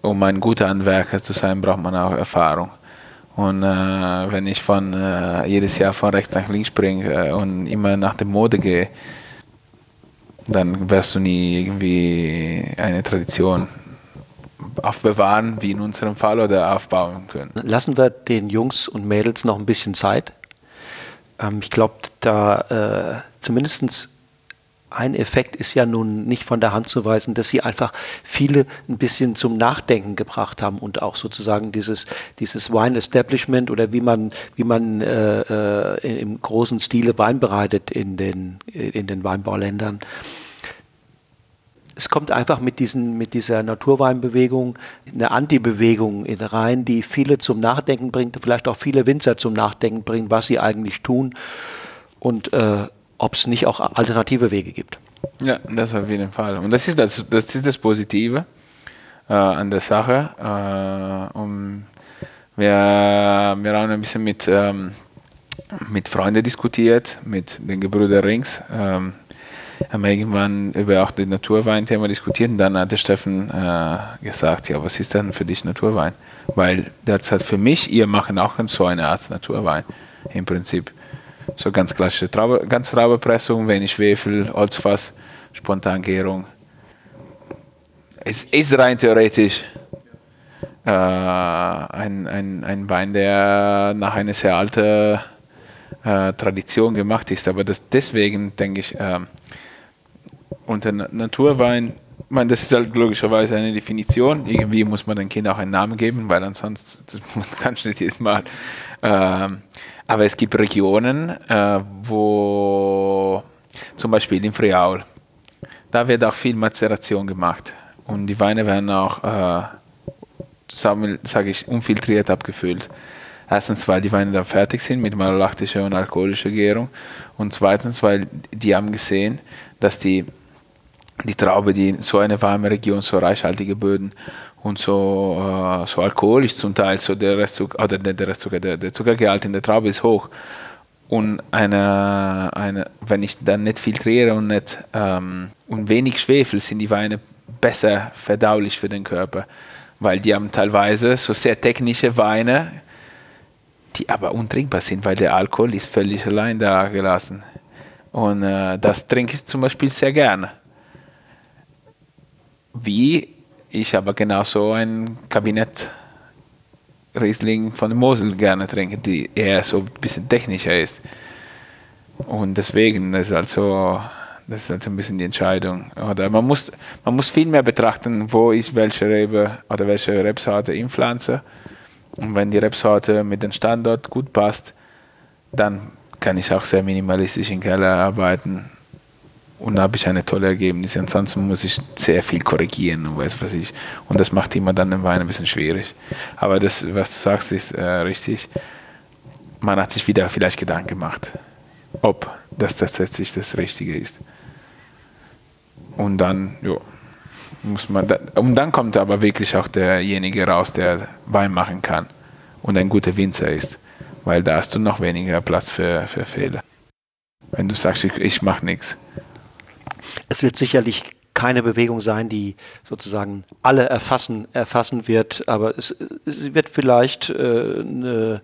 um ein guter Handwerker zu sein, braucht man auch Erfahrung. Und äh, wenn ich von äh, jedes Jahr von rechts nach links springe äh, und immer nach der Mode gehe, dann wirst du nie irgendwie eine Tradition aufbewahren, wie in unserem Fall, oder aufbauen können. Lassen wir den Jungs und Mädels noch ein bisschen Zeit. Ähm, ich glaube, da äh, zumindest ein Effekt ist ja nun nicht von der Hand zu weisen, dass sie einfach viele ein bisschen zum Nachdenken gebracht haben und auch sozusagen dieses, dieses Wine Establishment oder wie man, wie man äh, äh im großen Stile Wein bereitet in den, in den Weinbauländern. Es kommt einfach mit, diesen, mit dieser Naturweinbewegung eine Anti-Bewegung rein, die viele zum Nachdenken bringt, vielleicht auch viele Winzer zum Nachdenken bringt, was sie eigentlich tun. Und äh, ob es nicht auch alternative Wege gibt. Ja, das auf jeden Fall. Und das ist das, das, ist das Positive äh, an der Sache. Äh, um, wir, wir haben ein bisschen mit, ähm, mit Freunden diskutiert, mit den Gebrüder Rings. Ähm, haben irgendwann über auch das Naturwein-Thema diskutiert und dann hat der Steffen äh, gesagt, ja, was ist denn für dich Naturwein? Weil das hat für mich, ihr machen auch so eine Art Naturwein im Prinzip. So ganz klassische Traube, ganz Traubepressung, wenig Schwefel, Holzfass, Spontangärung. Es ist rein theoretisch äh, ein, ein, ein Wein, der nach einer sehr alten äh, Tradition gemacht ist. Aber das, deswegen denke ich, äh, unter Naturwein, man, das ist halt logischerweise eine Definition. Irgendwie muss man dem Kind auch einen Namen geben, weil ansonsten kannst du nicht jedes Mal. Ähm, aber es gibt Regionen, äh, wo zum Beispiel in Friaul, da wird auch viel Mazeration gemacht. Und die Weine werden auch äh, sage ich, unfiltriert abgefüllt. Erstens, weil die Weine dann fertig sind mit malolaktischer und alkoholischer Gärung. Und zweitens, weil die haben gesehen, dass die, die Traube, die in so eine warme Region, so reichhaltige Böden und so, äh, so alkoholisch zum Teil, so der Restzucker, oder der, Restzucker, der, der Zuckergehalt in der Traube ist hoch. Und eine, eine, wenn ich dann nicht filtriere und, nicht, ähm, und wenig Schwefel, sind die Weine besser verdaulich für den Körper. Weil die haben teilweise so sehr technische Weine, die aber untrinkbar sind, weil der Alkohol ist völlig allein da gelassen. Und äh, das trinke ich zum Beispiel sehr gerne. Wie ich aber genauso ein Kabinett Riesling von Mosel gerne trinke, die eher so ein bisschen technischer ist. Und deswegen ist also das ist also ein bisschen die Entscheidung. Oder man muss, man muss viel mehr betrachten, wo ich welche Rebe oder welche Rebsorte inpflanze. Und wenn die Rebsorte mit dem Standort gut passt, dann kann ich auch sehr minimalistisch im Keller arbeiten und da habe ich eine tolle Ergebnisse. Ansonsten muss ich sehr viel korrigieren und weiß was ich. Und das macht immer dann den Wein ein bisschen schwierig. Aber das, was du sagst, ist äh, richtig. Man hat sich wieder vielleicht Gedanken gemacht, ob das tatsächlich das Richtige ist. Und dann, ja, muss man, da, und dann kommt aber wirklich auch derjenige raus, der Wein machen kann und ein guter Winzer ist, weil da hast du noch weniger Platz für, für Fehler. Wenn du sagst, ich, ich mache nichts. Es wird sicherlich keine Bewegung sein, die sozusagen alle erfassen, erfassen wird, aber es, es wird vielleicht äh, eine,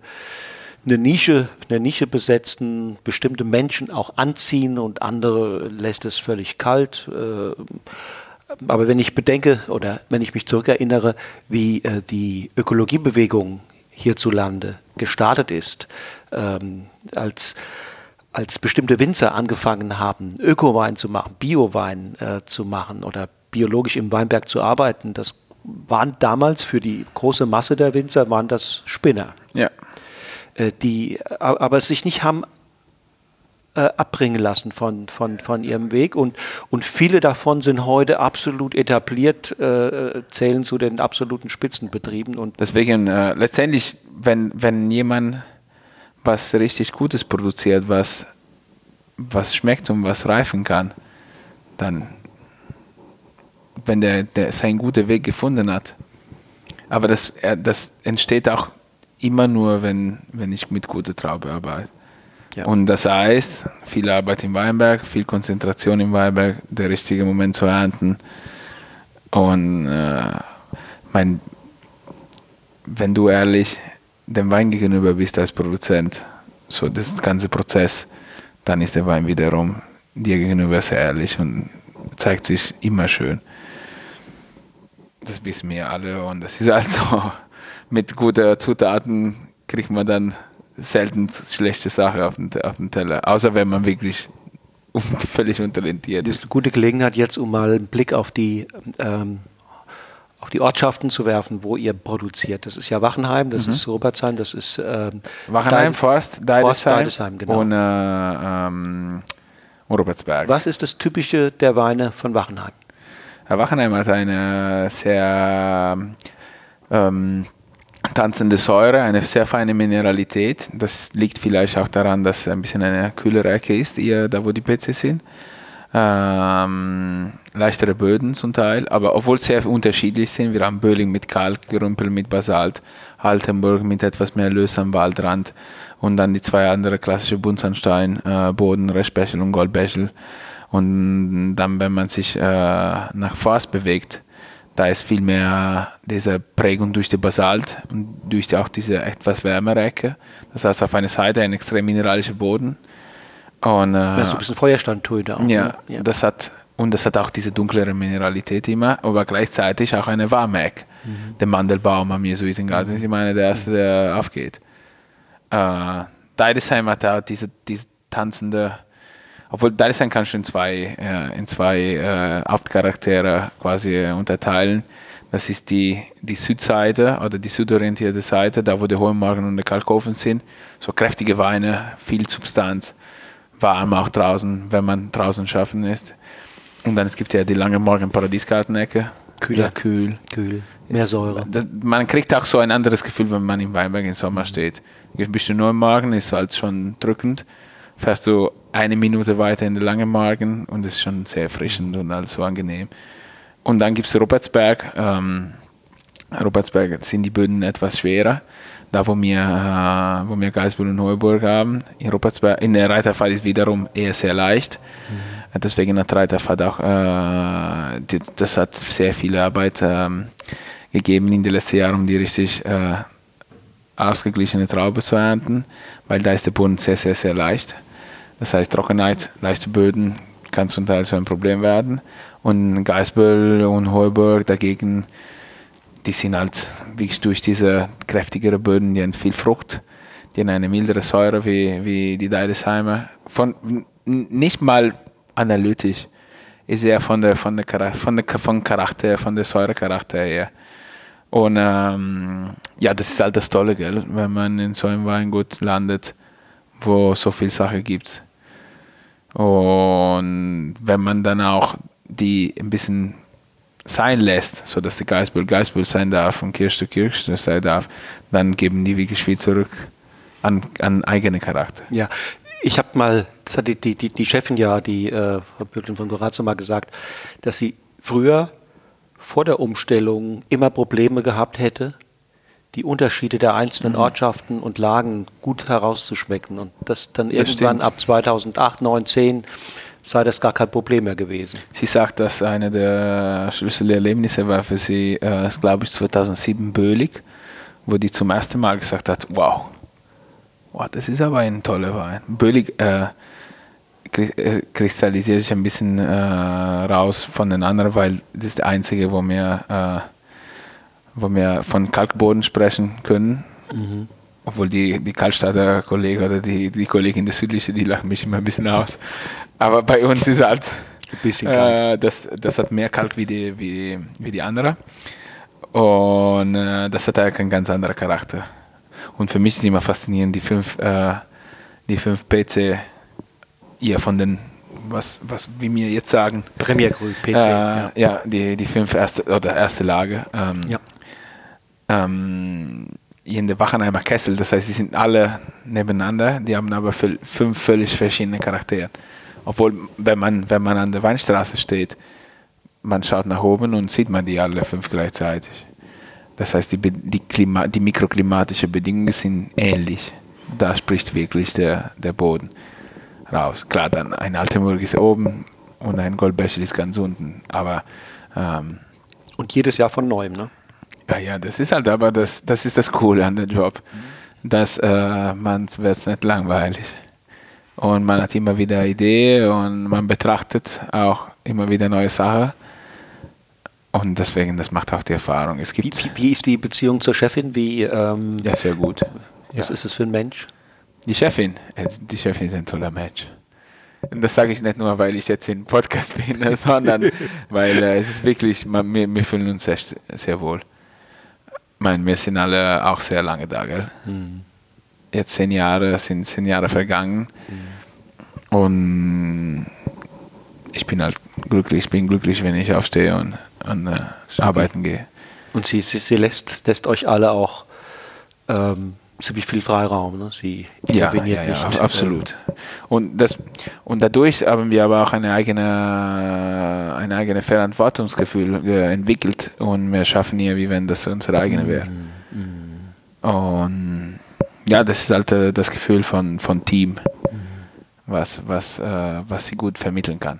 Nische, eine Nische besetzen, bestimmte Menschen auch anziehen und andere lässt es völlig kalt. Äh, aber wenn ich bedenke oder wenn ich mich zurückerinnere, wie äh, die Ökologiebewegung hierzulande gestartet ist, ähm, als als bestimmte Winzer angefangen haben, Ökowein zu machen, Biowein äh, zu machen oder biologisch im Weinberg zu arbeiten, das waren damals für die große Masse der Winzer waren das Spinner. Ja. Äh, die aber sich nicht haben äh, abbringen lassen von, von, von ihrem Weg und, und viele davon sind heute absolut etabliert, äh, zählen zu den absoluten Spitzenbetrieben. Und Deswegen äh, letztendlich, wenn, wenn jemand was richtig Gutes produziert, was, was schmeckt und was reifen kann, dann, wenn der, der seinen guten Weg gefunden hat. Aber das, das entsteht auch immer nur, wenn, wenn ich mit guter Traube arbeite. Ja. Und das heißt, viel Arbeit im Weinberg, viel Konzentration im Weinberg, der richtige Moment zu ernten. Und äh, mein, wenn du ehrlich dem Wein gegenüber bist als Produzent, so das ganze Prozess, dann ist der Wein wiederum dir gegenüber sehr ehrlich und zeigt sich immer schön. Das wissen wir alle und das ist also mit guten Zutaten kriegt man dann selten schlechte Sachen auf den, auf den Teller, außer wenn man wirklich völlig untalentiert ist. Das ist eine gute Gelegenheit jetzt, um mal einen Blick auf die ähm, auf die Ortschaften zu werfen, wo ihr produziert. Das ist ja Wachenheim, das mhm. ist Robertsheim, das ist äh, Wachenheim, Forst, Deidesheim, Deidesheim genau. und äh, ähm, Robertsberg. Was ist das Typische der Weine von Wachenheim? Ja, Wachenheim hat eine sehr ähm, tanzende Säure, eine sehr feine Mineralität. Das liegt vielleicht auch daran, dass es ein bisschen eine kühlere Ecke ist, hier, da wo die Plätze sind ähm, leichtere Böden zum Teil, aber obwohl sehr unterschiedlich sind. Wir haben Böhling mit Kalk, Gerümpel mit Basalt, Altenburg mit etwas mehr Lös am Waldrand und dann die zwei andere klassische Buntsandstein, äh, Boden, Restbechel und Goldbechel. Und dann, wenn man sich äh, nach Forst bewegt, da ist viel mehr diese Prägung durch den Basalt und durch die, auch diese etwas wärmere Ecke. Das heißt, auf einer Seite ein extrem mineralischer Boden und, äh, ja, so ein bisschen Feuerstandtöne auch. Ja, ne? ja, Das hat, und das hat auch diese dunklere Mineralität immer, aber gleichzeitig auch eine warme Ecke. Mhm. Der Mandelbaum am Jesuitengarten ist immer einer der erste, der aufgeht. Äh, Deidesheim hat auch diese, diese tanzende, obwohl Deidesheim kannst du in zwei, äh, in zwei äh, Hauptcharaktere quasi äh, unterteilen. Das ist die, die Südseite oder die südorientierte Seite, da wo der Hohenmagen und der Kalkofen sind. So kräftige Weine, viel Substanz warm auch draußen, wenn man draußen schaffen ist. Und dann es gibt ja die lange Morgen Paradiesgartenecke, Kühler. Ja, kühl. Kühl. Mehr Ist- Säure. Das, man kriegt auch so ein anderes Gefühl, wenn man im Weinberg im Sommer steht. Ein bisschen nur im Magen ist halt schon drückend. Fährst du eine Minute weiter in den langen Magen und es ist schon sehr erfrischend und alles so angenehm. Und dann gibt es Rupertsberg. Ähm, Rupertsberg sind die Böden etwas schwerer. Da, wo wir, äh, wo wir Geisburg und Heuburg haben. In, Rupertsberg, in der Reiterfahrt ist wiederum eher sehr leicht. Deswegen hat Reiterfahrt auch, äh, die, das hat sehr viel Arbeit ähm, gegeben in den letzten Jahren, um die richtig äh, ausgeglichene Traube zu ernten, weil da ist der Boden sehr, sehr, sehr leicht. Das heißt, Trockenheit, leichte Böden kann zum Teil so ein Problem werden. Und Geisböll und Heuburg dagegen, die sind halt wirklich durch diese kräftigere Böden, die haben viel Frucht, die haben eine mildere Säure wie, wie die Deidesheimer. Von, nicht mal analytisch, ist eher von der, von der, von der, von Charakter, von der Säurecharakter her. Und ähm, ja, das ist halt das Tolle, gell? wenn man in so einem Weingut landet, wo so viel Sache gibt. Und wenn man dann auch die ein bisschen sein lässt, sodass der Geistbüll Geistbüll sein darf und Kirsch zu Kirsch sein darf, dann geben die wirklich viel zurück an, an eigenen Charakter. Ja, ich habe mal, das hat die, die, die, die Chefin ja, die äh, Frau Böcklin von Gorazzo mal gesagt, dass sie früher vor der Umstellung immer Probleme gehabt hätte, die Unterschiede der einzelnen Ortschaften und Lagen gut herauszuschmecken. Und das dann irgendwann stimmt. ab 2008, 9, 10 sei das gar kein Problem mehr gewesen. Sie sagt, dass eine der Schlüsselerlebnisse war für sie, äh, glaube ich, 2007 Bölig, wo die zum ersten Mal gesagt hat, wow, wow das ist aber ein toller Wein. Bölig äh, äh, kristallisiert sich ein bisschen äh, raus von den anderen, weil das ist der einzige, wo wir, äh, wo wir von Kalkboden sprechen können. Obwohl die, die Kaltstadter Kollege oder die, die Kollegin der Südliche, die lachen mich immer ein bisschen aus. Aber bei uns ist halt, Ein bisschen äh, das, das hat mehr Kalk wie die, wie, wie die andere. Und äh, das hat halt einen ganz anderen Charakter. Und für mich ist immer faszinierend, die fünf, äh, die fünf PC hier von den, was, was wie wir jetzt sagen, Premier PC. äh, ja. ja. die, die fünf erste oder erste Lage. Ähm, Ja. ähm, in der Wachenheimer Kessel, das heißt, die sind alle nebeneinander, die haben aber fü- fünf völlig verschiedene Charaktere. Obwohl, wenn man, wenn man an der Weinstraße steht, man schaut nach oben und sieht man die alle fünf gleichzeitig. Das heißt, die, die, Klima, die mikroklimatischen Bedingungen sind ähnlich. Da spricht wirklich der, der Boden raus. Klar, dann ein Altenburg ist oben und ein Goldbächel ist ganz unten. Aber ähm, Und jedes Jahr von neuem, ne? Ja, ja, das ist halt aber das, das ist das Coole an dem Job. Dass äh, man wird nicht langweilig. Und man hat immer wieder Idee und man betrachtet auch immer wieder neue Sachen. Und deswegen, das macht auch die Erfahrung. Es Wie, gibt wie, wie ist die Beziehung zur Chefin? Wie, ähm, ja sehr gut. was Ja. ist es für ein Mensch? Die Chefin, die Chefin ist ein toller Mensch. Und das sage ich nicht nur, weil ich jetzt im Podcast bin, sondern weil äh, es ist wirklich, man, wir, wir fühlen uns echt sehr wohl. Ich meine, wir sind alle auch sehr lange da, gell? Jetzt zehn Jahre, sind zehn Jahre vergangen. Und ich bin halt glücklich, ich bin glücklich, wenn ich aufstehe und, und äh, arbeiten gehe. Und sie, sie, sie lässt, lässt euch alle auch ähm, ziemlich viel Freiraum. Ne? Sie Ja, interveniert ja, ja, nicht. ab- absolut. Und, das, und dadurch haben wir aber auch eine eigene, ein eigenes Verantwortungsgefühl äh, entwickelt und wir schaffen hier, wie wenn das unsere eigene wäre. Und ja, das ist halt äh, das Gefühl von, von Team, was, was, äh, was sie gut vermitteln kann.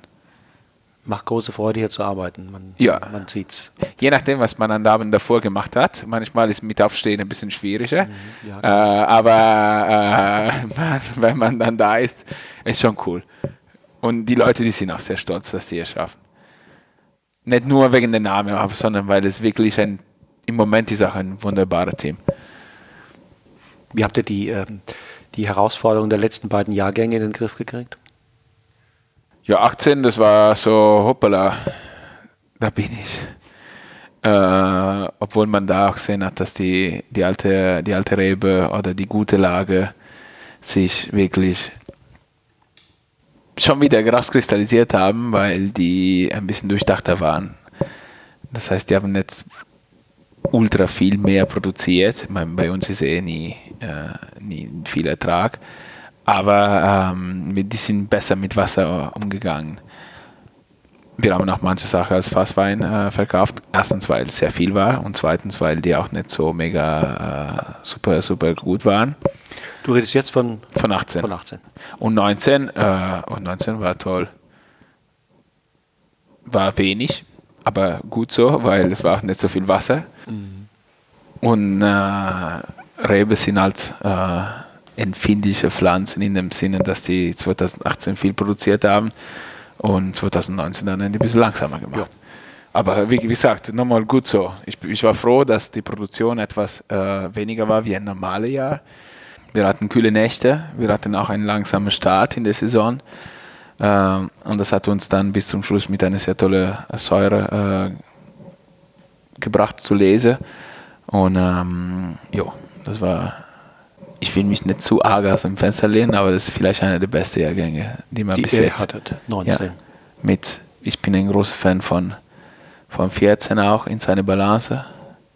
Macht große Freude, hier zu arbeiten. Man, Ja. man sieht's. Je nachdem, was man an Abend davor gemacht hat. Manchmal ist mit Aufstehen ein bisschen schwieriger. ja, äh, aber äh, man, wenn man dann da ist, ist schon cool. Und die Leute, die sind auch sehr stolz, dass sie es schaffen. Nicht nur wegen der Namen, sondern weil es wirklich ein, im Moment ist auch ein wunderbares Team. Wie habt ihr die, ähm, die Herausforderungen der letzten beiden Jahrgänge in den Griff gekriegt? Ja, 18, das war so, hoppala, da bin ich. Äh, obwohl man da auch gesehen hat, dass die, die, alte, die alte Rebe oder die gute Lage sich wirklich schon wieder rauskristallisiert haben, weil die ein bisschen durchdachter waren. Das heißt, die haben jetzt ultra viel mehr produziert. Ich meine, bei uns ist eh nie, äh, nie viel Ertrag. Aber ähm, die sind besser mit Wasser umgegangen. Wir haben auch manche Sachen als Fasswein äh, verkauft. Erstens, weil es sehr viel war und zweitens, weil die auch nicht so mega äh, super, super gut waren. Du redest jetzt von, von 18. Von 18. Und 19, äh, und 19 war toll. War wenig, aber gut so, weil es war auch nicht so viel Wasser. Mhm. Und äh, Rebe sind halt äh, empfindliche Pflanzen in dem Sinne, dass die 2018 viel produziert haben und 2019 dann ein bisschen langsamer gemacht. Ja. Aber wie gesagt, nochmal gut so. Ich, ich, war froh, dass die Produktion etwas äh, weniger war wie ein normales Jahr. Wir hatten kühle Nächte, wir hatten auch einen langsamen Start in der Saison. Ähm, und das hat uns dann bis zum Schluss mit einer sehr tollen Säure äh, gebracht zu lesen. Und ähm, ja, das war, ich will mich nicht zu arg aus dem Fenster lehnen, aber das ist vielleicht einer der besten Jahrgänge, die man die bis jetzt hattet. 19. Ja, mit, ich bin ein großer Fan von, von 14 auch in seiner Balance.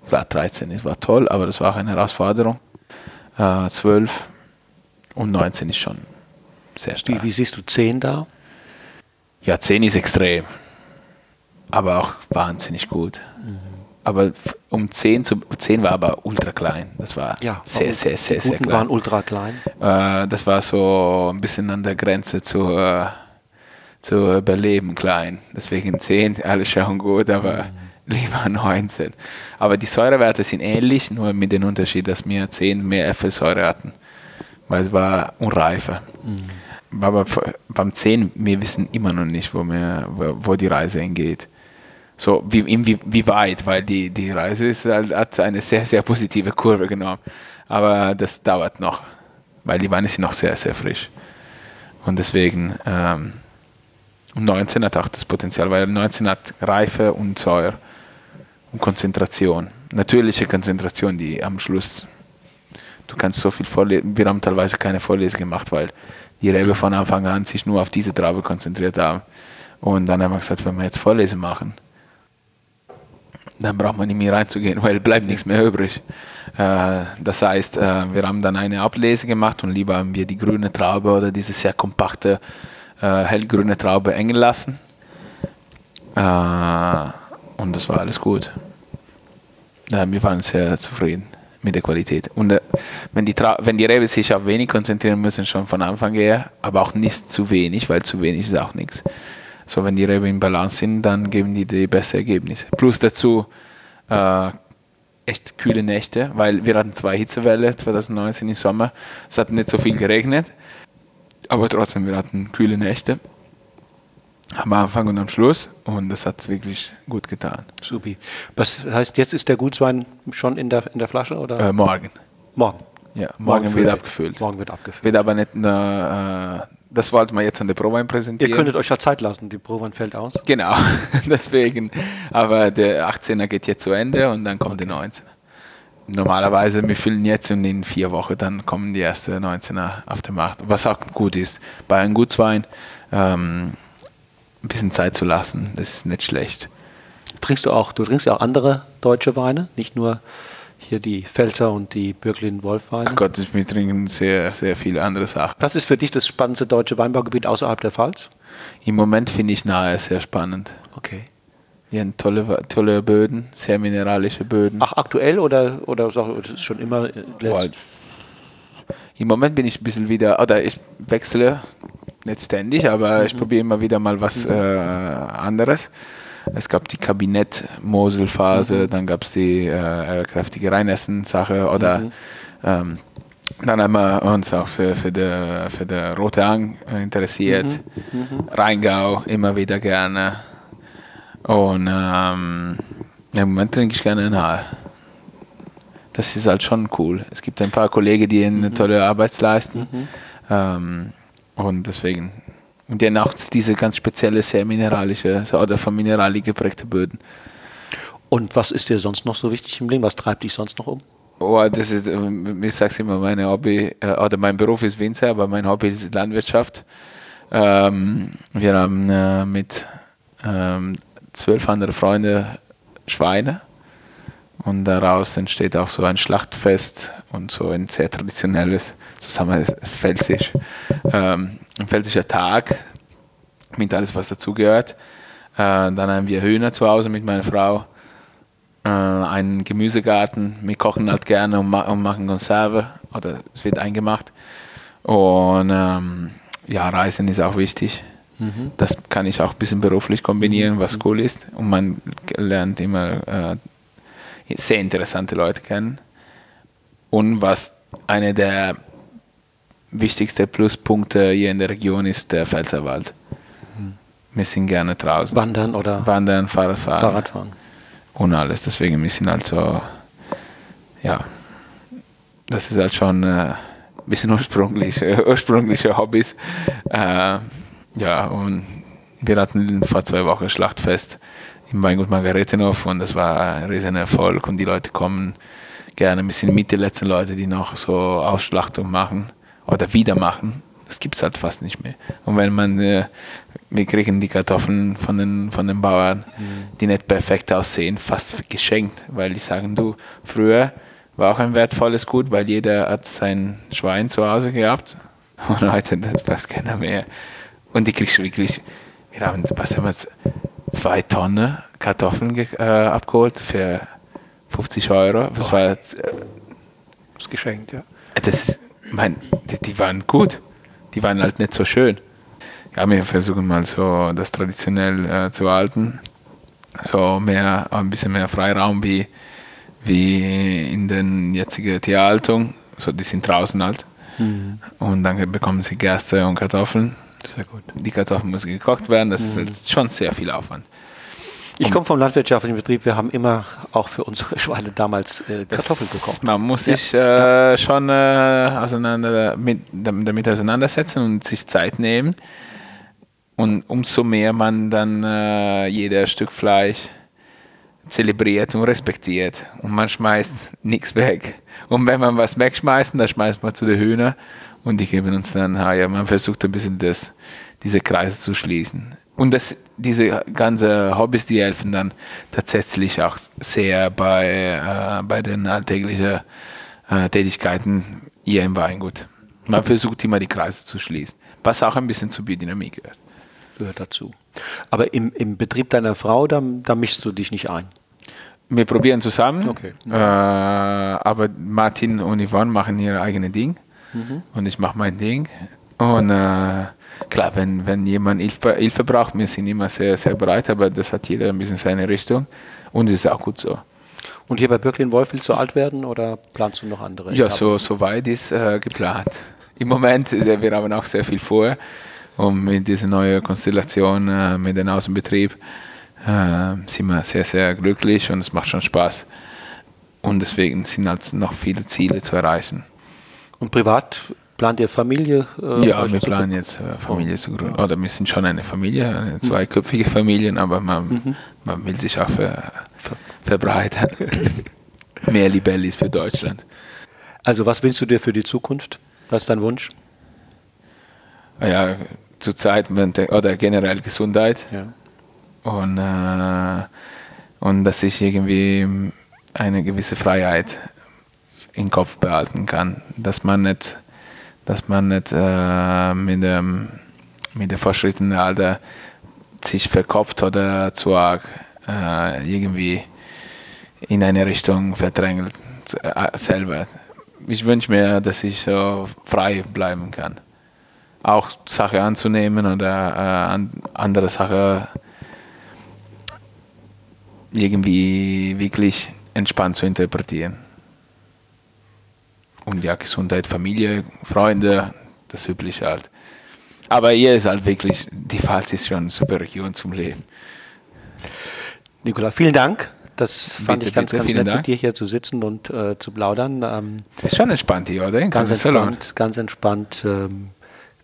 Klar, 13 war toll, aber das war auch eine Herausforderung. Äh, 12 und 19 ist schon sehr stark. Wie, wie siehst du 10 da? Ja, 10 ist extrem, aber auch wahnsinnig gut. Aber um 10 zu 10 war aber ultra klein. Das war ja, sehr, sehr, sehr, sehr klein. waren ultra klein. Äh, das war so ein bisschen an der Grenze zu, äh, zu überleben klein. Deswegen 10, alles schon gut, aber mhm. lieber 19. Aber die Säurewerte sind ähnlich, nur mit dem Unterschied, dass wir 10 mehr Äpfelsäure hatten. Weil es war unreifer. Mhm aber beim 10, wir wissen immer noch nicht, wo, wir, wo die Reise hingeht. So, wie, wie, wie weit, weil die, die Reise ist, halt, hat eine sehr, sehr positive Kurve genommen. Aber das dauert noch, weil die Weine sind noch sehr, sehr frisch. Und deswegen, ähm, 19 hat auch das Potenzial, weil 19 hat Reife und Säure und Konzentration. Natürliche Konzentration, die am Schluss, du kannst so viel vorlesen, wir haben teilweise keine Vorlese gemacht, weil die Rebe von Anfang an sich nur auf diese Traube konzentriert haben. Und dann haben wir gesagt, wenn wir jetzt Vorlese machen, dann braucht man nicht mehr reinzugehen, weil bleibt nichts mehr übrig. Äh, das heißt, äh, wir haben dann eine Ablese gemacht und lieber haben wir die grüne Traube oder diese sehr kompakte äh, hellgrüne Traube engen lassen. und das war alles gut. wir waren sehr zufrieden mit der Qualität. Und wenn, die wenn die Rebe sich auf wenig konzentrieren müssen, schon von Anfang her, aber auch nicht zu wenig, weil zu wenig ist auch nichts. So, wenn die Rebe in Balance sind, dann geben die die besten Ergebnisse. Plus dazu äh, echt kühle Nächte, weil wir hatten zwei Hitzewelle 2019 im Sommer. Es hat nicht so viel geregnet, aber trotzdem, wir hatten kühle Nächte am Anfang und am Schluss und das hat es wirklich gut getan. Supi. Was heißt, jetzt ist der Gutswein schon in der, in der Flasche? Oder? Äh, morgen. Morgen? Ja, morgen, morgen wird abgefüllt. Morgen wird abgefüllt. Wird aber nicht, eine, äh, das wollten wir jetzt an der Prowein präsentieren. Ihr könntet euch ja Zeit lassen, die Prowein fällt aus. Genau, deswegen. Aber der 18er geht jetzt zu Ende und dann kommt okay. der 19er. Normalerweise, wir füllen jetzt und in vier Wochen, dann kommen die ersten 19er auf den Markt. Was auch gut ist. Bei einem Gutswein, ähm, ein bisschen Zeit zu lassen. Das ist nicht schlecht. Trinkst du auch, du trinkst ja auch andere deutsche Weine, nicht nur hier die Pfälzer und die Bürglin-Wolf-Weine? Ach Gott, wir trinken sehr, sehr viele andere Sachen. Was ist für dich das spannendste deutsche Weinbaugebiet außerhalb der Pfalz? Im Moment finde ich Nahe sehr spannend. Okay. Die haben tolle, tolle Böden, sehr mineralische Böden. Ach, aktuell oder, oder das ist schon immer letzt? Im Moment bin ich ein bisschen wieder, oder ich wechsle nicht ständig, aber mhm. ich probiere immer wieder mal was mhm. äh, anderes. Es gab die Kabinett-Mosel-Phase, mhm. dann gab es die äh, kräftige Rheinessen-Sache oder mhm. ähm, dann haben wir uns auch für, für, die, für die Rote Ang interessiert. Mhm. mhm. Rheingau immer wieder gerne. Und ähm, im Moment trinke ich gerne nahe. Das ist halt schon cool. Es gibt ein paar Kollegen, die eine mhm. tolle Arbeit leisten. Ähm, und deswegen. Und haben auch diese ganz spezielle, sehr mineralische oder von Mineralien geprägte Böden. Und was ist dir sonst noch so wichtig im Leben? Was treibt dich sonst noch um? Oh, das ist, ähm, ich sage immer, meine Hobby, äh, oder mein Beruf ist Winzer, aber mein Hobby ist Landwirtschaft. Ähm, wir haben äh, mit ähm, zwölf anderen Freunden Schweine. Und daraus entsteht auch so ein Schlachtfest und so ein sehr traditionelles, zusammen pfälzisch, ähm, ein pfälzischer Tag mit alles, was dazugehört. Äh, dann haben wir Hühner zu Hause mit meiner Frau, äh, einen Gemüsegarten. Wir kochen halt gerne und, ma und, machen Konserve oder es wird eingemacht. Und ähm, ja, Reisen ist auch wichtig. Mhm. Das kann ich auch ein bisschen beruflich kombinieren, was cool ist. Und man lernt immer äh, sehr interessante Leute kennen. Und was eine der wichtigsten Pluspunkte hier in der Region ist, der Pfälzerwald. Mhm. Wir sind gerne draußen. Wandern oder? Wandern, Fahrradfahren. Fahrradfahren. Und alles. Deswegen, wir sind halt so, ja, das ist halt schon äh, ein bisschen ursprüngliche, ursprüngliche Hobbys. Äh, ja, und wir hatten vor zwei Wochen Schlachtfest im Weingut Margaretenhof und das war ein riesen Erfolg und die Leute kommen gerne. Wir sind mit die letzten Leute, die noch so Ausschlachtung machen oder wieder machen. Das gibt es halt fast nicht mehr. Und wenn man, äh, wir kriegen die Kartoffeln von den, von den Bauern, mhm. die nicht perfekt aussehen, fast geschenkt, weil die sagen, du, früher war auch ein wertvolles Gut, weil jeder hat sein Schwein zu Hause gehabt und heute, das weiß keiner mehr. Und die kriegst du wirklich, wir haben, was haben wir jetzt, zwei Tonnen Kartoffeln äh, abgeholt für 50 Euro. Das war jetzt, äh, das geschenkt, ja. Das, mein, die, die, waren gut. Die waren halt nicht so schön. Ja, wir versuchen mal so das traditionell äh, zu halten. So mehr, ein bisschen mehr Freiraum wie, wie in den jetzigen Tierhaltung. So, die sind draußen halt. Mhm. Und dann bekommen sie Gerste und Kartoffeln. Sehr gut. Die Kartoffeln müssen gekocht werden. Das mhm. ist schon sehr viel Aufwand. Ich komme vom landwirtschaftlichen Betrieb. Wir haben immer auch für unsere Schweine damals äh, Kartoffeln gekocht. Man muss sich äh, schon äh, auseinander mit, damit auseinandersetzen und sich Zeit nehmen. Und umso mehr man dann äh, jeder Stück Fleisch zelebriert und respektiert. Und man schmeißt nichts weg. Und wenn man was wegschmeißt, dann schmeißt man zu den Hühnern und die geben uns dann, ja, man versucht ein bisschen das, diese Kreise zu schließen. Und das, diese ganzen Hobbys, die helfen dann tatsächlich auch sehr bei, äh, bei den alltäglichen äh, Tätigkeiten hier im Weingut. Man versucht immer die Kreise zu schließen, was auch ein bisschen zur Biodynamie gehört. Gehört dazu. Aber im, im Betrieb deiner Frau, da, da mischst du dich nicht ein? Wir probieren zusammen, okay. äh, aber Martin und Yvonne machen ihr eigenes Ding mhm. und ich mache mein Ding. Und äh, klar, wenn, wenn jemand Hilfe, Hilfe braucht, wir sind immer sehr, sehr bereit, aber das hat jeder ein bisschen seine Richtung und es ist auch gut so. Und hier bei Birklin Wolf willst du alt werden oder planst du noch andere? Ja, so, so weit ist äh, geplant. Im Moment, äh, wir haben auch sehr viel vor und mit dieser neuen Konstellation äh, mit dem Außenbetrieb äh, sind wir sehr, sehr glücklich und es macht schon Spaß. Und deswegen sind halt noch viele Ziele zu erreichen. Und privat plant ihr Familie? Äh, ja, wir planen jetzt äh, Familie zu gründen. Oder wir sind schon eine Familie, eine mhm. zweiköpfige Familie, aber man, mhm. man will sich auch ver, verbreitern. Mehr Libellis für Deutschland. Also was willst du dir für die Zukunft? Was ist dein Wunsch? Ja, zurzeit oder generell Gesundheit. Ja. Und, äh, und dass ich irgendwie eine gewisse Freiheit im Kopf behalten kann, dass man nicht, dass man nicht äh, mit, dem, mit dem fortschrittenden Alter sich verkopft oder zu arg äh, irgendwie in eine Richtung verdrängelt äh, selber. Ich wünsche mir, dass ich so frei bleiben kann. Auch Sachen anzunehmen oder äh, andere Sachen irgendwie wirklich entspannt zu interpretieren. Und ja, Gesundheit, Familie, Freunde, das Übliche halt. Aber hier ist halt wirklich, die Pfalz ist schon eine super Region zum Leben. Nikola, vielen Dank. Das fand bitte, ich ganz, bitte, ganz nett, Dank. mit dir hier zu sitzen und äh, zu plaudern. Ähm, ist schon entspannt hier, oder? Ganz entspannt, ganz entspannt. Ähm,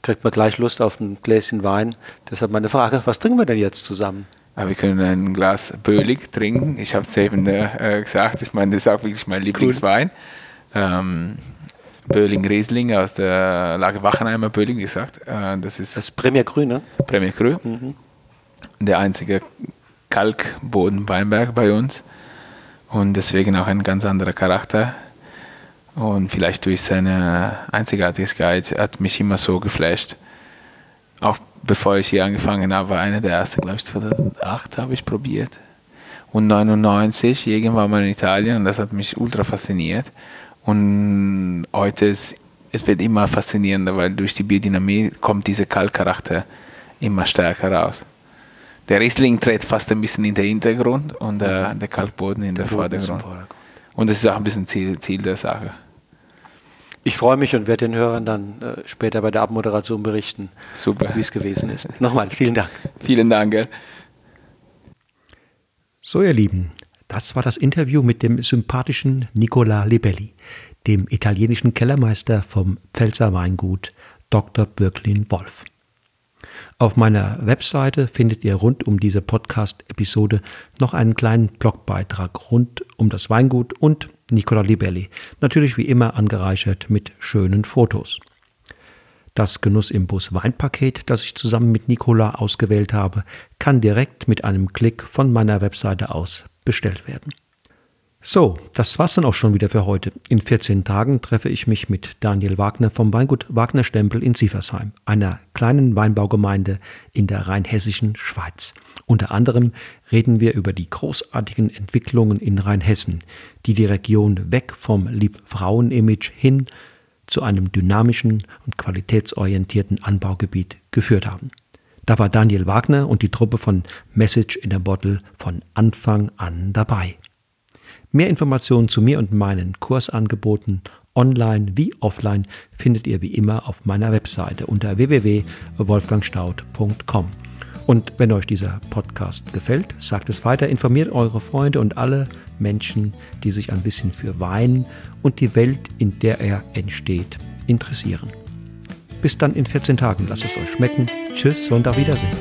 kriegt man gleich Lust auf ein Gläschen Wein. Deshalb meine Frage, was trinken wir denn jetzt zusammen? Ja, wir können ein Glas Bölig trinken. Ich habe es eben äh, gesagt. Ich meine, das ist auch wirklich mein Lieblingswein. Cool. Ähm, Böhling Riesling aus der Lage Wachenheimer Böhling gesagt. Äh, das ist das Premier Cru, ne? Premier Cru. Mhm. Der einzige Kalkboden-Weinberg bei uns und deswegen auch ein ganz anderer Charakter. Und vielleicht durch seine Einzigartigkeit hat mich immer so geflasht. Auch bevor ich hier angefangen habe, war einer der ersten, glaube ich, 2008 habe ich probiert. Und 99 irgendwann mal in Italien und das hat mich ultra fasziniert. Und heute ist es wird immer faszinierender, weil durch die Biodynamie kommt dieser Kalkcharakter immer stärker raus. Der Riesling tritt fast ein bisschen in den Hintergrund und äh, der Kalkboden in der, der Vordergrund. Vordergrund. Und das ist auch ein bisschen Ziel, Ziel der Sache. Ich freue mich und werde den Hörern dann äh, später bei der Abmoderation berichten, wie es gewesen ist. Nochmal, vielen Dank. Vielen Dank. Gell? So, ihr Lieben, das war das Interview mit dem sympathischen Nicola Libelli, dem italienischen Kellermeister vom Pfälzer Weingut Dr. Birklin Wolf. Auf meiner Webseite findet ihr rund um diese Podcast-Episode noch einen kleinen Blogbeitrag rund um das Weingut und Nicola Libelli, natürlich wie immer angereichert mit schönen Fotos. Das Genuss im Bus Weinpaket, das ich zusammen mit Nicola ausgewählt habe, kann direkt mit einem Klick von meiner Webseite aus bestellt werden. So, das war's dann auch schon wieder für heute. In 14 Tagen treffe ich mich mit Daniel Wagner vom Weingut Wagner Stempel in Sieversheim, einer kleinen Weinbaugemeinde in der rheinhessischen Schweiz. Unter anderem reden wir über die großartigen Entwicklungen in Rheinhessen, die die Region weg vom Liebfrauen-Image hin zu einem dynamischen und qualitätsorientierten Anbaugebiet geführt haben. Da war Daniel Wagner und die Truppe von Message in a Bottle von Anfang an dabei. Mehr Informationen zu mir und meinen Kursangeboten online wie offline findet ihr wie immer auf meiner Webseite unter www.wolfgangstaud.com. Und wenn euch dieser Podcast gefällt, sagt es weiter, informiert eure Freunde und alle Menschen, die sich ein bisschen für Wein und die Welt, in der er entsteht, interessieren. Bis dann in 14 Tagen, lasst es euch schmecken. Tschüss und auf Wiedersehen.